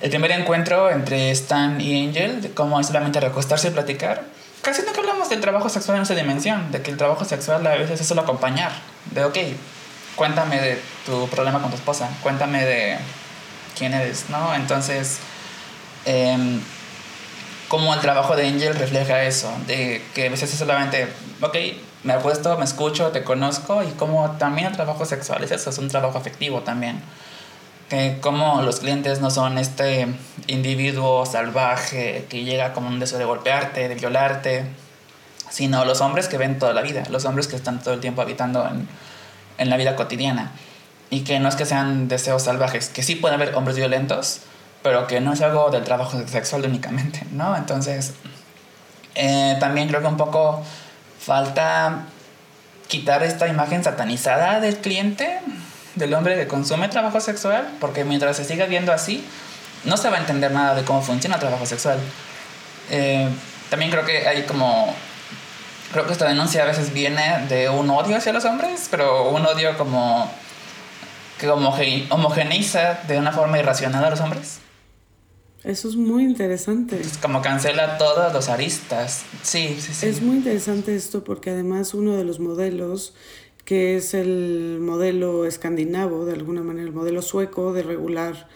el primer encuentro entre Stan y Angel, de cómo solamente recostarse y platicar casi nunca hablamos del trabajo sexual en esa dimensión, de que el trabajo sexual a veces es solo acompañar, de ok, cuéntame de tu problema con tu esposa, cuéntame de quién eres, ¿no? Entonces, eh, como el trabajo de Angel refleja eso, de que a veces es solamente, ok, me apuesto, me escucho, te conozco, y como también el trabajo sexual es eso, es un trabajo afectivo también. Como los clientes no son este individuo salvaje que llega como un deseo de golpearte, de violarte, sino los hombres que ven toda la vida, los hombres que están todo el tiempo habitando en, en la vida cotidiana. Y que no es que sean deseos salvajes, que sí puede haber hombres violentos, pero que no es algo del trabajo sexual únicamente, ¿no? Entonces, eh, también creo que un poco falta quitar esta imagen satanizada del cliente, del hombre que consume trabajo sexual, porque mientras se siga viendo así, no se va a entender nada de cómo funciona el trabajo sexual. Eh, también creo que hay como creo que esta denuncia a veces viene de un odio hacia los hombres, pero un odio como que homogeneiza de una forma irracional a los hombres. Eso es muy interesante. Es como cancela todos los aristas. Sí, sí, sí. Es muy interesante esto porque además uno de los modelos, que es el modelo escandinavo, de alguna manera, el modelo sueco de regular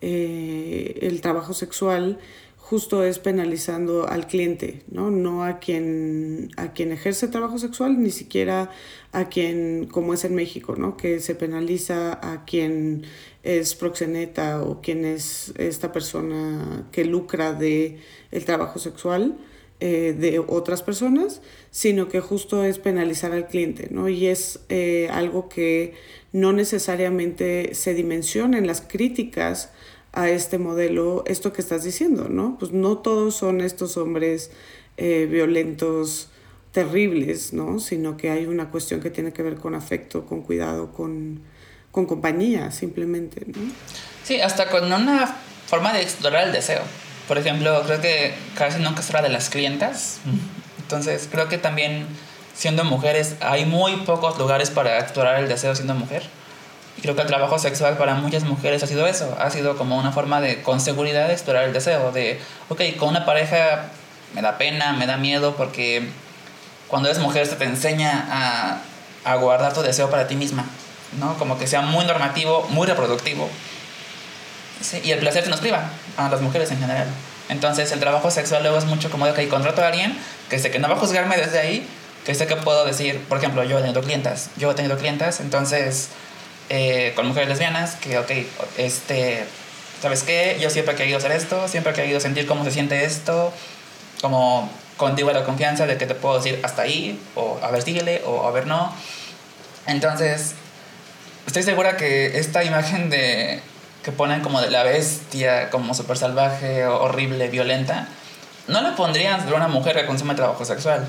eh, el trabajo sexual, justo es penalizando al cliente, ¿no? No a quien, a quien ejerce trabajo sexual, ni siquiera a quien, como es en México, ¿no? Que se penaliza a quien es proxeneta o quien es esta persona que lucra de el trabajo sexual eh, de otras personas, sino que justo es penalizar al cliente, ¿no? Y es eh, algo que no necesariamente se dimensiona en las críticas a este modelo esto que estás diciendo, ¿no? Pues no todos son estos hombres eh, violentos terribles, ¿no? Sino que hay una cuestión que tiene que ver con afecto, con cuidado, con, con compañía, simplemente, ¿no? Sí, hasta con una forma de explorar el deseo. Por ejemplo, creo que casi nunca se habla de las clientas. Entonces, creo que también siendo mujeres hay muy pocos lugares para explorar el deseo siendo mujer. Y creo que el trabajo sexual para muchas mujeres ha sido eso, ha sido como una forma de, con seguridad, de explorar el deseo, de, ok, con una pareja me da pena, me da miedo, porque cuando eres mujer se te enseña a, a guardar tu deseo para ti misma, ¿no? Como que sea muy normativo, muy reproductivo. Sí, y el placer se nos priva a las mujeres en general. Entonces el trabajo sexual luego es mucho como de, ok, contrato a alguien que sé que no va a juzgarme desde ahí, que sé que puedo decir, por ejemplo, yo he tenido clientas, yo he tenido clientas, entonces eh, con mujeres lesbianas, que, ok, este, ¿sabes qué? Yo siempre he querido hacer esto, siempre he querido sentir cómo se siente esto, como contigo la confianza de que te puedo decir hasta ahí, o a ver, síguele, o a ver, no. Entonces, estoy segura que esta imagen de que ponen como de la bestia, como súper salvaje, horrible, violenta, no la pondrían sobre una mujer que consume trabajo sexual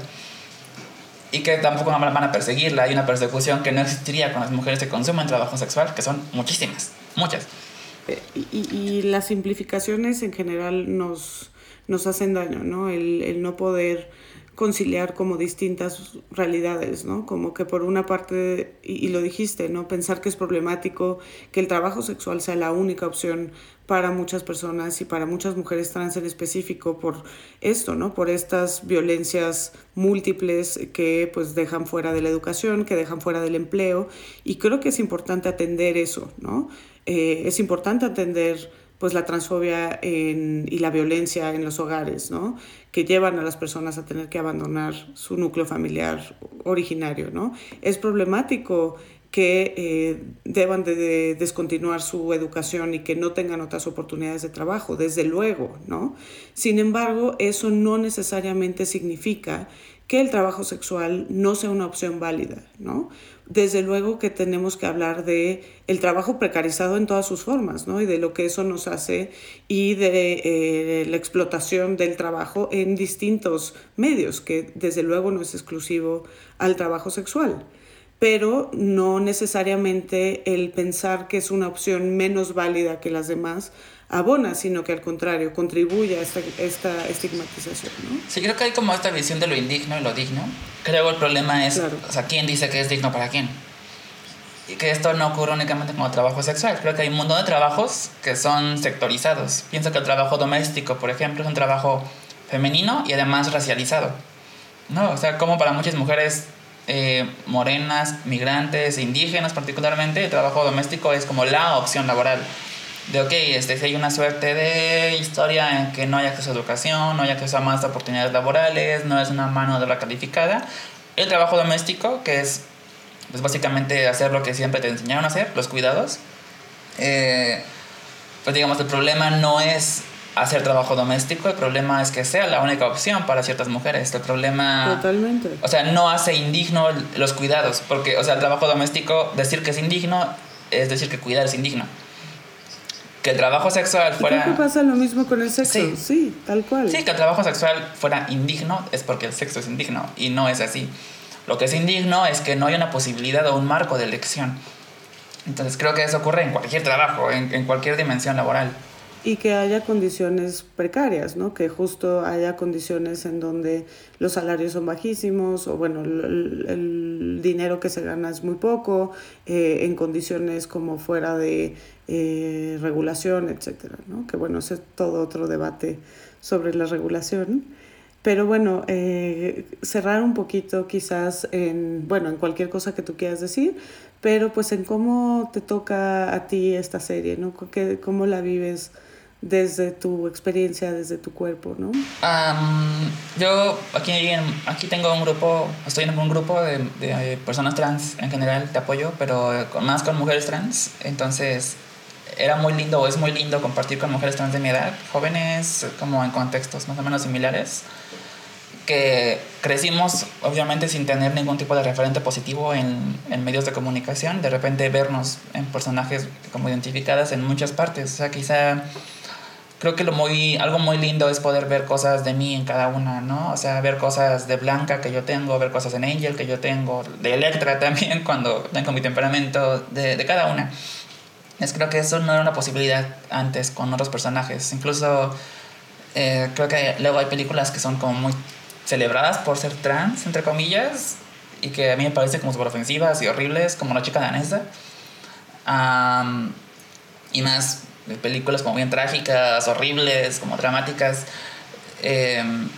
y que tampoco van a perseguirla. Hay una persecución que no existiría con las mujeres que consumen trabajo sexual, que son muchísimas, muchas. Y, y las simplificaciones en general nos, nos hacen daño, ¿no? El, el no poder conciliar como distintas realidades, ¿no? Como que por una parte, y, lo dijiste, ¿no? Pensar que es problemático que el trabajo sexual sea la única opción para muchas personas y para muchas mujeres trans en específico por esto, ¿no? Por estas violencias múltiples que pues dejan fuera de la educación, que dejan fuera del empleo y creo que es importante atender eso, ¿no? Eh, es importante atender pues la transfobia y la violencia en los hogares, ¿no? que llevan a las personas a tener que abandonar su núcleo familiar originario. ¿no? Es problemático que eh, deban de, descontinuar su educación y que no tengan otras oportunidades de trabajo, desde luego, ¿no? Sin embargo, eso no necesariamente significa que el trabajo sexual no sea una opción válida, ¿no? Desde luego que tenemos que hablar de el trabajo precarizado en todas sus formas, ¿no? Y de lo que eso nos hace y de eh, la explotación del trabajo en distintos medios, que desde luego no es exclusivo al trabajo sexual pero no necesariamente el pensar que es una opción menos válida que las demás abona, sino que al contrario, contribuye a esta, esta estigmatización. ¿no? Sí, creo que hay como esta visión de lo indigno y lo digno. Creo el problema es, o sea, ¿quién dice que es digno para quién? Y que esto no ocurre únicamente como trabajo sexual. Creo que hay un montón de trabajos que son sectorizados. Pienso que el trabajo doméstico, por ejemplo, es un trabajo femenino y además racializado. ¿no? O sea, como para muchas mujeres eh, morenas, migrantes, indígenas particularmente, el trabajo doméstico es como la opción laboral. De, ok, este, si hay una suerte de historia en que no hay acceso a educación, no hay acceso a más oportunidades laborales, no es una mano de obra calificada, el trabajo doméstico, que es pues básicamente hacer lo que siempre te enseñaron a hacer, los cuidados, eh, pues digamos, el problema no es hacer trabajo doméstico, el problema es que sea la única opción para ciertas mujeres. El problema... Totalmente. O sea, no hace indigno los cuidados, porque, o sea, el trabajo doméstico, decir que es indigno es decir que cuidar es indigno. Que el trabajo sexual fuera... ¿Qué pasa lo mismo con el sexo? Sí. sí, tal cual. Sí, que el trabajo sexual fuera indigno es porque el sexo es indigno y no es así. Lo que es indigno es que no hay una posibilidad o un marco de elección. Entonces creo que eso ocurre en cualquier trabajo, en, en cualquier dimensión laboral y que haya condiciones precarias, ¿no? Que justo haya condiciones en donde los salarios son bajísimos o bueno, el, dinero que se gana es muy poco, eh, en condiciones como fuera de eh, regulación, etcétera, ¿no? Que bueno, ese es todo otro debate sobre la regulación. Pero bueno, eh, cerrar un poquito quizás en, bueno, en cualquier cosa que tú quieras decir, pero pues en cómo te toca a ti esta serie, ¿no? ¿Cómo la vives? Desde tu experiencia, desde tu cuerpo, ¿no? yo aquí, aquí tengo un grupo, estoy en un grupo de, de, personas trans en general de apoyo, pero más con mujeres trans, entonces era muy lindo o es muy lindo compartir con mujeres trans de mi edad, jóvenes como en contextos más o menos similares, que crecimos obviamente sin tener ningún tipo de referente positivo en, en medios de comunicación, de repente vernos en personajes como identificadas en muchas partes, o sea, quizá creo que lo muy, algo muy lindo es poder ver cosas de mí en cada una, ¿no? O sea, ver cosas de Blanca que yo tengo, ver cosas en Angel que yo tengo, de Electra también cuando tengo mi temperamento, de, de cada una. Es creo que eso no era una posibilidad antes con otros personajes. Incluso eh, creo que luego hay películas que son como muy celebradas por ser trans, entre comillas, y que a mí me parecen como súper ofensivas y horribles, como La chica danesa. y más películas como bien trágicas, horribles, como dramáticas. Em,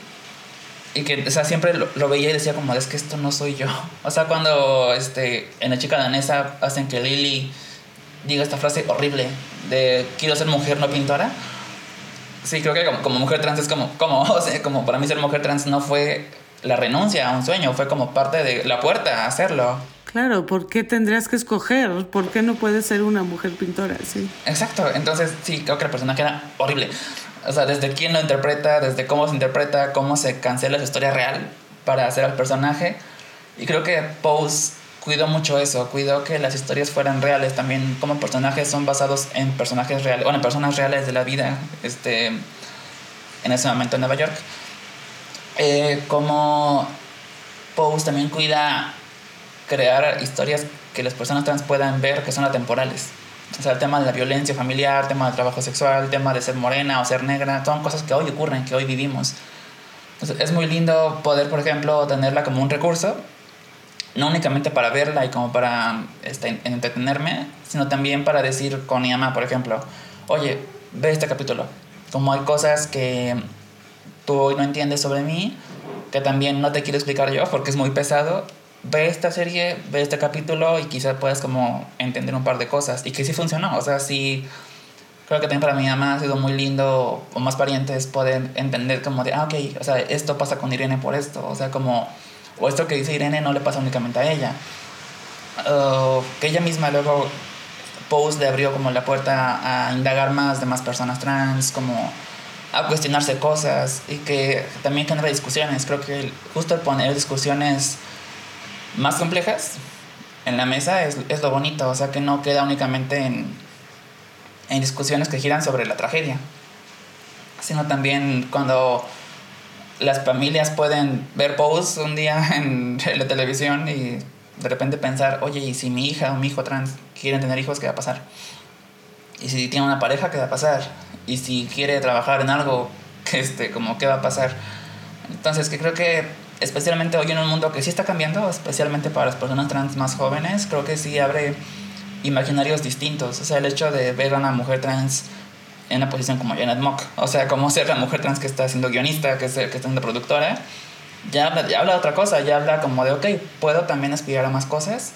y que, o sea, siempre lo, veía y decía como, es que esto no soy yo. O sea, cuando este, en La chica danesa hacen que Lily diga esta frase horrible de quiero ser mujer, no pintora. Sí, creo que como, como mujer trans es como, como, o sea, como para mí ser mujer trans no fue la renuncia a un sueño, fue como parte de la puerta a hacerlo. Claro, ¿por qué tendrías que escoger? ¿Por qué no puedes ser una mujer pintora? Sí. Exacto, entonces sí, creo que el personaje era horrible. O sea, desde quién lo interpreta, desde cómo se interpreta, cómo se cancela su historia real para hacer al personaje. Y creo que Pose cuidó mucho eso, cuidó que las historias fueran reales también, como personajes son basados en personajes reales, o en personas reales de la vida, este, en ese momento en Nueva York. Eh, como Pose también cuida crear historias que las personas trans puedan ver que son atemporales. O sea, el tema de la violencia familiar, tema del trabajo sexual, el tema de ser morena o ser negra, son cosas que hoy ocurren, que hoy vivimos. Entonces, es muy lindo poder, por ejemplo, tenerla como un recurso, no únicamente para verla y como para este, entretenerme, sino también para decir con mi mamá, por ejemplo, oye, ve este capítulo. Como hay cosas que tú hoy no entiendes sobre mí, que también no te quiero explicar yo porque es muy pesado, ve esta serie, ve este capítulo y quizás puedas como entender un par de cosas. Y que sí funcionó, o sea, sí, creo que también para mi mamá ha sido muy lindo, o más parientes poder entender como de, ah, ok, o sea, esto pasa con Irene por esto, o sea, como, o esto que dice Irene no le pasa únicamente a ella. que ella misma luego, Post le abrió como la puerta a indagar más de más personas trans, como a cuestionarse cosas y que también genera discusiones. Creo que justo el poner discusiones más complejas en la mesa es, es, lo bonito, o sea que no queda únicamente en, en discusiones que giran sobre la tragedia, sino también cuando las familias pueden ver posts un día en, la televisión y de repente pensar, oye, ¿y si mi hija o mi hijo trans quieren tener hijos, qué va a pasar? Y si tiene una pareja, ¿qué va a pasar? Y si quiere trabajar en algo, este, como, ¿qué va a pasar? Entonces, que creo que especialmente hoy en un mundo que sí está cambiando, especialmente para las personas trans más jóvenes, creo que sí abre imaginarios distintos. O sea, el hecho de ver a una mujer trans en una posición como Janet Mock, o sea, como ser la mujer trans que está siendo guionista, que, que está siendo productora, ya ya habla de otra cosa, ya habla como de, ok, puedo también aspirar a más cosas.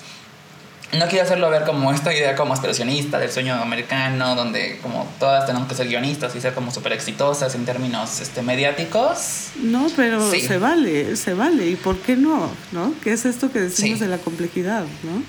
No quiero hacerlo ver como esta idea como aspiracionista del sueño americano, donde como todas tenemos que ser guionistas y ser como súper exitosas en términos este, mediáticos. No, pero se vale, se vale. ¿Y por qué no? ¿No? ¿Qué es esto que decimos de la complejidad? ¿no?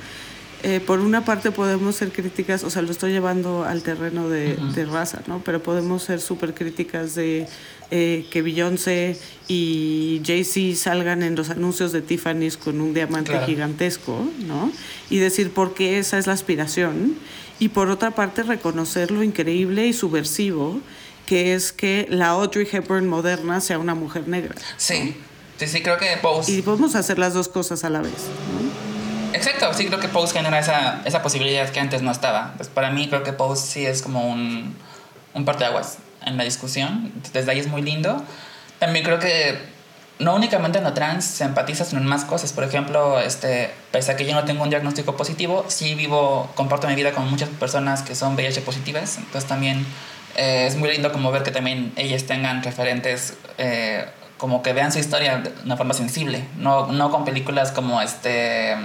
Eh, por una parte podemos ser críticas, o sea, lo estoy llevando al terreno de, de raza, ¿no? Pero podemos ser súper críticas de eh, que Beyoncé y Jay-Z salgan en los anuncios de Tiffany's con un diamante gigantesco, ¿no? Y decir por qué esa es la aspiración. Y por otra parte reconocer lo increíble y subversivo que es que la Audrey Hepburn moderna sea una mujer negra. Sí, sí, sí, creo que Pose... Y podemos hacer las dos cosas a la vez, ¿no? Exacto, sí creo que Pose genera esa, esa posibilidad que antes no estaba. Pues para mí creo que Pose sí es como un, un parteaguas en la discusión. Desde ahí es muy lindo. También creo que no únicamente en lo trans se empatiza, sino en más cosas. Por ejemplo, este, pese a que yo no tengo un diagnóstico positivo, sí vivo, comparto mi vida con muchas personas que son VIH positivas. Entonces también eh, es muy lindo como ver que también ellas tengan referentes, eh, como que vean su historia de una forma sensible, no, no con películas como este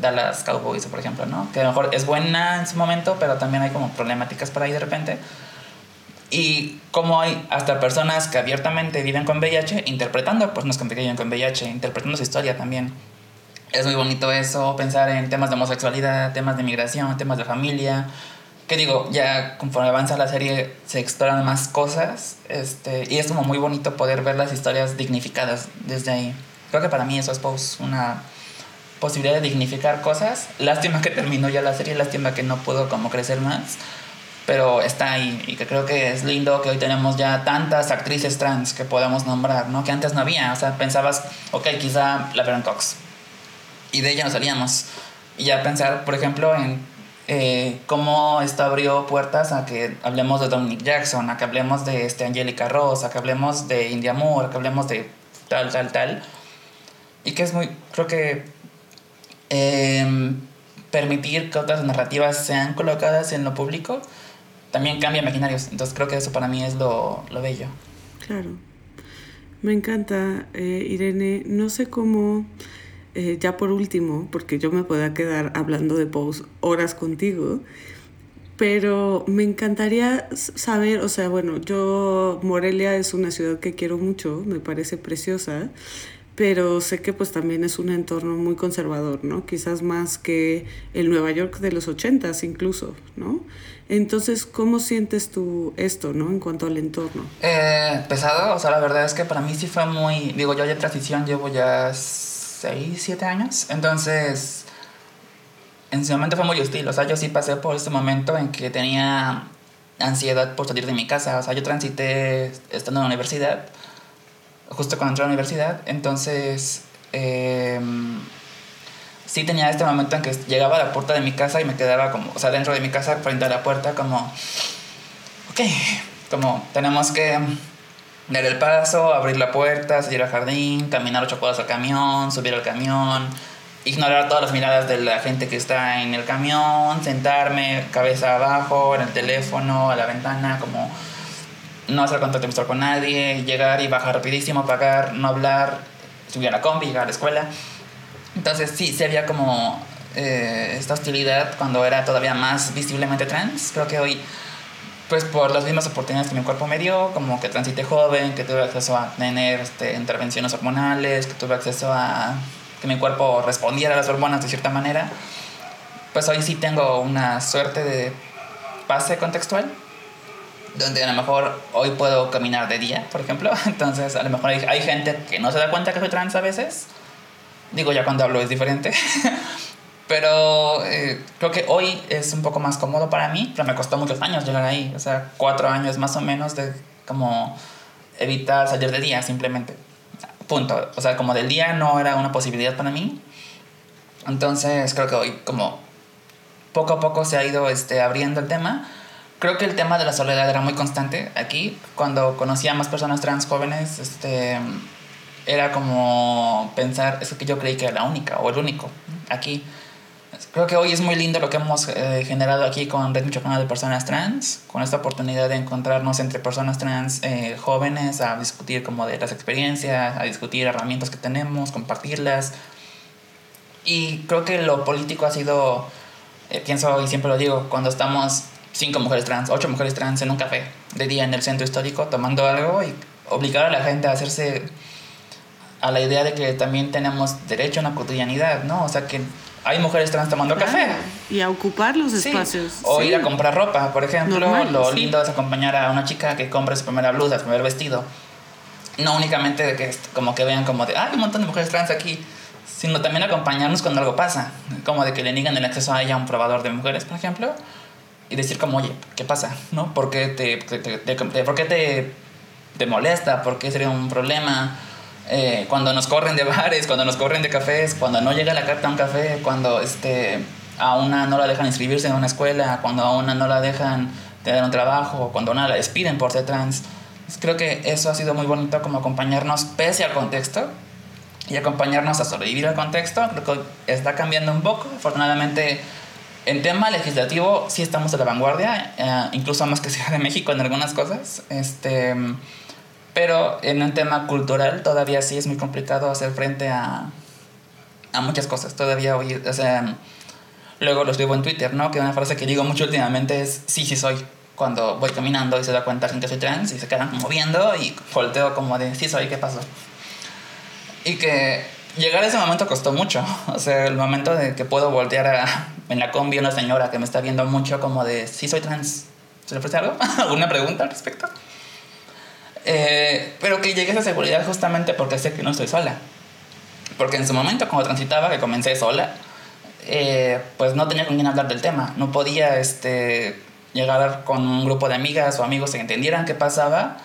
Dallas Cowboys, por ejemplo, ¿no? Que a lo mejor es buena en su momento, pero también hay como problemáticas por ahí de repente. Y como hay hasta personas que abiertamente viven con VIH, interpretando personas que viven con VIH, interpretando su historia también. Es muy bonito eso, pensar en temas de homosexualidad, temas de migración, temas de familia. Que digo, ya conforme avanza la serie se exploran más cosas este, y es como muy bonito poder ver las historias dignificadas desde ahí. Creo que para mí eso es una posibilidad de dignificar cosas. Lástima que terminó ya la serie, lástima que no puedo como crecer más, pero está ahí y que creo que es lindo que hoy tenemos ya tantas actrices trans que podamos nombrar, ¿no? Que antes no había, o sea, pensabas, ok, quizá la Baron Cox y de ella no salíamos. Y ya pensar, por ejemplo, en eh, cómo esto abrió puertas a que hablemos de Dominic Jackson, a que hablemos de este Angélica Ross, a que hablemos de India Moore, a que hablemos de tal, tal, tal. Y que es muy, creo que Em, permitir que otras narrativas sean colocadas en lo público, también cambia maquinarios. Entonces creo que eso para mí es lo, lo bello. Claro. Me encanta, eh, Irene. No sé cómo, eh, ya por último, porque yo me pueda quedar hablando de Pose horas contigo, pero me encantaría saber, o sea, bueno, yo, Morelia es una ciudad que quiero mucho, me parece preciosa, pero sé que pues también es un entorno muy conservador, ¿no? Quizás más que el Nueva York de los ochentas incluso, ¿no? Entonces, ¿cómo sientes tú esto, ¿no? En cuanto al entorno. Eh, pesado, o sea, la verdad es que para mí sí fue muy, digo, yo ya transición llevo ya seis, siete años, entonces, en su momento fue muy hostil, o sea, yo sí pasé por este momento en que tenía ansiedad por salir de mi casa, o sea, yo transité estando en la universidad, justo cuando entré a la universidad. Entonces, em, sí tenía este momento en que llegaba a la puerta de mi casa y me quedaba como, o sea, dentro de mi casa, frente a la puerta, como, ok, como tenemos que dar el paso, abrir la puerta, salir al jardín, caminar ocho cuadras al camión, subir al camión, ignorar todas las miradas de la gente que está en el camión, sentarme cabeza abajo, en el teléfono, a la ventana, como no hacer contacto visual con nadie, llegar y bajar rapidísimo, pagar, no hablar, subir a la combi, llegar a la escuela. Entonces sí, sí había como eh, esta hostilidad cuando era todavía más visiblemente trans. Creo que hoy, pues por las mismas oportunidades que mi cuerpo me dio, como que transité joven, que tuve acceso a tener este, intervenciones hormonales, que tuve acceso a que mi cuerpo respondiera a las hormonas de cierta manera, pues hoy sí tengo una suerte de pase contextual donde a lo mejor hoy puedo caminar de día, por ejemplo. Entonces, a lo mejor hay, gente que no se da cuenta que soy trans a veces. Digo, ya cuando hablo es diferente. pero eh, creo que hoy es un poco más cómodo para mí, pero me costó muchos años llegar ahí. O sea, cuatro años más o menos de como evitar salir de día simplemente. Punto. O sea, como del día no era una posibilidad para mí. Entonces, creo que hoy como poco a poco se ha ido este, abriendo el tema creo que el tema de la soledad era muy constante aquí. Cuando conocía a más personas trans jóvenes, este, era como pensar, eso que yo creí que era la única o el único aquí. creo que hoy es muy lindo lo que hemos eh, generado aquí con Red Michoacana de Personas Trans, con esta oportunidad de encontrarnos entre personas trans eh, jóvenes a discutir como de las experiencias, a discutir herramientas que tenemos, compartirlas. Y creo que lo político ha sido, eh, pienso y siempre lo digo, cuando estamos cinco mujeres trans, ocho mujeres trans en un café de día en el centro histórico tomando algo y obligar a la gente a hacerse a la idea de que también tenemos derecho a una cotidianidad, ¿no? O sea, que hay mujeres trans tomando café. Y a ocupar los espacios. O ir a comprar ropa, por ejemplo. lo lindo es acompañar a una chica que compre su primera blusa, su primer vestido. No únicamente de que como que vean como de, hay un montón de mujeres trans aquí, sino también acompañarnos cuando algo pasa. Como de que le niegan el acceso a ella a un probador de mujeres, por ejemplo. Y decir como, oye, ¿qué pasa? ¿No? ¿Por qué te, te, ¿por qué te, te molesta? ¿Por qué sería un problema? Eh, cuando nos corren de bares, cuando nos corren de cafés, cuando no llega la carta a un café, cuando este, a una no la dejan inscribirse en una escuela, cuando a una no la dejan tener un trabajo, cuando a una la despiden por ser trans. Pues creo que eso ha sido muy bonito como acompañarnos pese al contexto y acompañarnos a sobrevivir al contexto. Creo que está cambiando un poco. Afortunadamente, en tema legislativo sí estamos a la vanguardia, eh, incluso más que Ciudad de México en algunas cosas. Este pero en un tema cultural todavía sí es muy complicado hacer frente a, a muchas cosas. Todavía hoy, o sea, luego lo escribo en Twitter, ¿no? Que una frase que digo mucho últimamente es, sí, sí soy. Cuando voy caminando y se da cuenta gente soy trans y se quedan como viendo y volteo como de, sí soy, ¿qué pasó? Y que llegar a ese momento costó mucho. O sea, el momento de que puedo voltear a, en la combi una señora que me está viendo mucho como de, sí soy trans. ¿Se le ofrece algo? ¿Alguna pregunta al respecto? Eh, pero que llegue a esa seguridad justamente porque sé que no estoy sola. Porque en su momento, cuando transitaba, que comencé sola, eh, pues no tenía con quién hablar del tema. No podía este, llegar con un grupo de amigas o amigos que entendieran qué pasaba.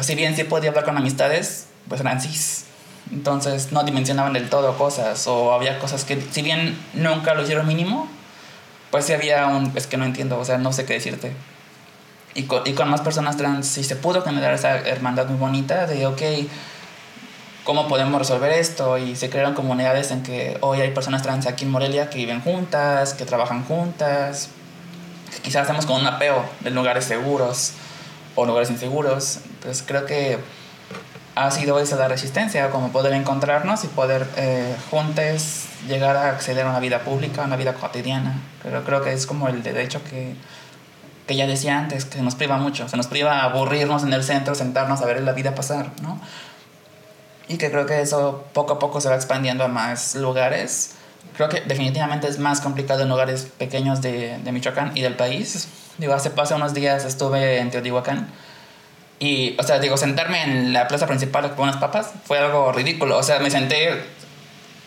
Si bien sí podía hablar con amistades, pues eran cis. Entonces no dimensionaban del todo cosas o había cosas que, si bien nunca lo hicieron mínimo, pues sí había un, es que no entiendo, o sea, no sé qué decirte y con, y con más personas trans sí se pudo generar esa hermandad muy bonita de, ok, ¿cómo podemos resolver esto? Y se crearon comunidades en que hoy hay personas trans aquí en Morelia que viven juntas, que trabajan juntas, que quizás hacemos con un apeo de lugares seguros o lugares inseguros. Entonces creo que ha sido esa la resistencia, como poder encontrarnos y poder eh, juntos llegar a acceder a una vida pública, a una vida cotidiana. Pero creo que es como el derecho que que ya decía antes, que nos priva mucho, se nos priva aburrirnos en el centro, sentarnos a ver la vida pasar, ¿no? Y que creo que eso poco a poco se va expandiendo a más lugares. Creo que definitivamente es más complicado en lugares pequeños de, de Michoacán y del país. Digo, hace, hace unos días estuve en Teotihuacán y, o sea, digo, sentarme en la plaza principal con unas papas fue algo ridículo. O sea, me senté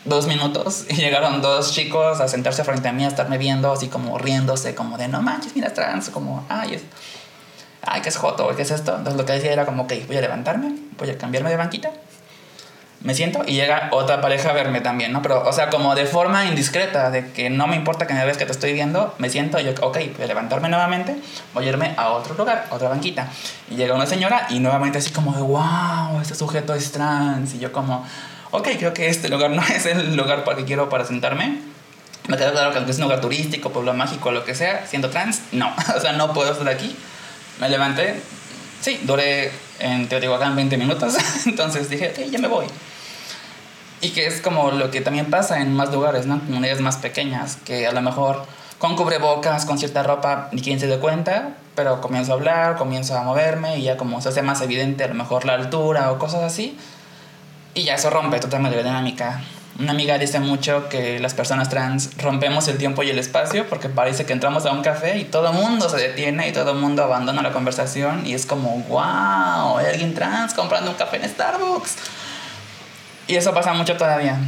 dos minutos y llegaron dos chicos a sentarse frente a mí a estarme viendo así como riéndose como de no manches mira trans como ay es ay qué es joto qué es esto entonces lo que decía era como que voy a levantarme voy a cambiarme de banquita me siento y llega otra pareja a verme también, ¿no? Pero, o sea, como de forma indiscreta, de que no me importa que me veas que te estoy viendo, me siento y yo, ok, voy a levantarme nuevamente, voy a irme a otro lugar, otra banquita. Y llega una señora y nuevamente así como de, wow, este sujeto es trans. Y yo como, ok, creo que este lugar no es el lugar para que quiero para sentarme. Me queda claro que aunque es un lugar turístico, pueblo mágico, lo que sea, siendo trans, no. o sea, no puedo estar aquí. Me levanté. Sí, duré en Teotihuacán 20 minutos. Entonces dije, ok, ya me voy. Y que es como lo que también pasa en más lugares, ¿no? Comunidades más pequeñas, que a lo mejor con cubrebocas, con cierta ropa, ni quien se dé cuenta, pero comienzo a hablar, comienzo a moverme y ya como se hace más evidente a lo mejor la altura o cosas así, y ya eso rompe totalmente la dinámica. Una amiga dice mucho que las personas trans rompemos el tiempo y el espacio porque parece que entramos a un café y todo el mundo se detiene y todo el mundo abandona la conversación y es como, wow, hay alguien trans comprando un café en Starbucks. Y eso pasa mucho todavía.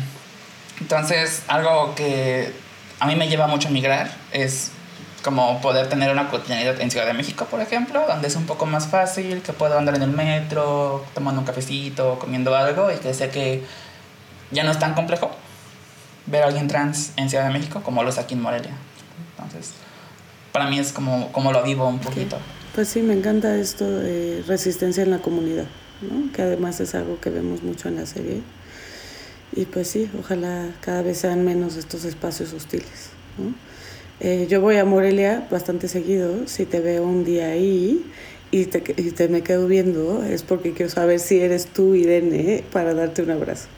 Entonces, algo que a mí me lleva mucho a migrar es como poder tener una cotidianidad en Ciudad de México, por ejemplo, donde es un poco más fácil, que puedo andar en el metro, tomando un cafecito, comiendo algo y que sé que ya no es tan complejo ver a alguien trans en Ciudad de México como lo es aquí en Morelia. Entonces, para mí es como, como lo vivo un poquito. Pues sí, me encanta esto de resistencia en la comunidad, ¿no? que además es algo que vemos mucho en la serie Y pues sí, ojalá cada vez sean menos estos espacios hostiles. Eh, yo voy a Morelia bastante seguido, si te veo un día ahí y te, y te me quedo viendo, es porque quiero saber si eres tú, Irene, para darte un abrazo.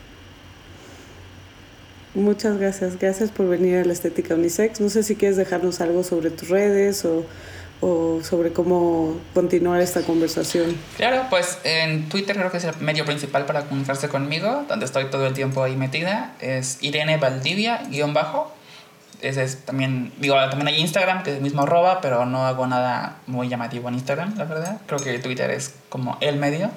Muchas gracias, gracias por venir a la Estética Unisex. No sé si quieres dejarnos algo sobre tus redes o o sobre cómo continuar esta conversación? Claro, pues en Twitter creo que es el medio principal para comunicarse conmigo, donde estoy todo el tiempo ahí metida. Es Irene Valdivia, guion bajo. Ese es también, digo, también hay Instagram, que es el mismo arroba, pero no hago nada muy llamativo en Instagram, la verdad. Creo que Twitter es como el medio.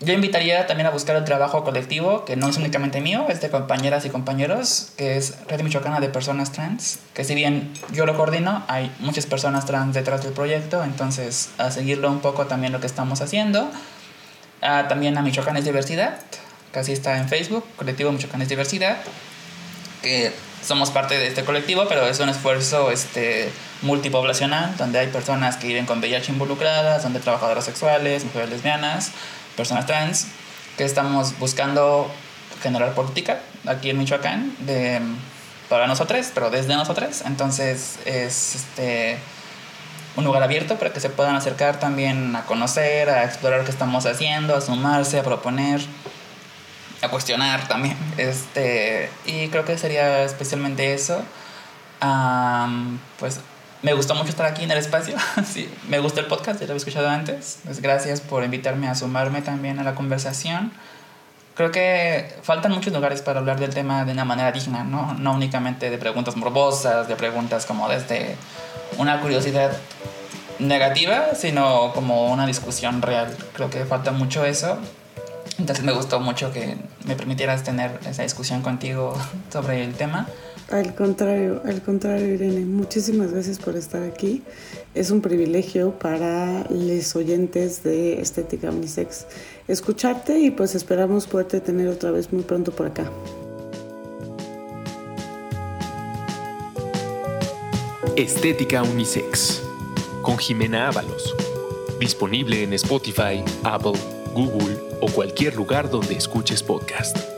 Yo invitaría también a buscar el trabajo colectivo, que no es únicamente mío, es de compañeras y compañeros, que es Red Michoacana de Personas Trans, que si bien yo lo coordino, hay muchas personas trans detrás del proyecto, entonces a seguirlo un poco también lo que estamos haciendo. Ah, también a Michoacán es Diversidad, que así está en Facebook, Colectivo Michoacán es Diversidad, que somos parte de este colectivo, pero es un esfuerzo este, multipoblacional, donde hay personas que viven con VIH involucradas, donde trabajadoras sexuales, mujeres lesbianas, personas trans, que estamos buscando generar política aquí en Michoacán para nosotros, pero desde nosotros. Entonces es este, un lugar abierto para que se puedan acercar también a conocer, a explorar qué estamos haciendo, a sumarse, a proponer, a cuestionar también. Este, y creo que sería especialmente eso. pues me gustó mucho estar aquí en el espacio. sí, me gustó el podcast, ya lo había escuchado antes. Pues gracias por invitarme a sumarme también a la conversación. Creo que faltan muchos lugares para hablar del tema de una manera digna, ¿no? No únicamente de preguntas morbosas, de preguntas como desde una curiosidad negativa, sino como una discusión real. Creo que falta mucho eso. Entonces me gustó mucho que me permitieras tener esa discusión contigo sobre el tema. Al contrario, al contrario, Irene, muchísimas gracias por estar aquí. Es un privilegio para los oyentes de Estética Unisex escucharte y pues esperamos poderte tener otra vez muy pronto por acá. Estética Unisex con Jimena Ábalos. Disponible en Spotify, Apple, Google o cualquier lugar donde escuches podcast.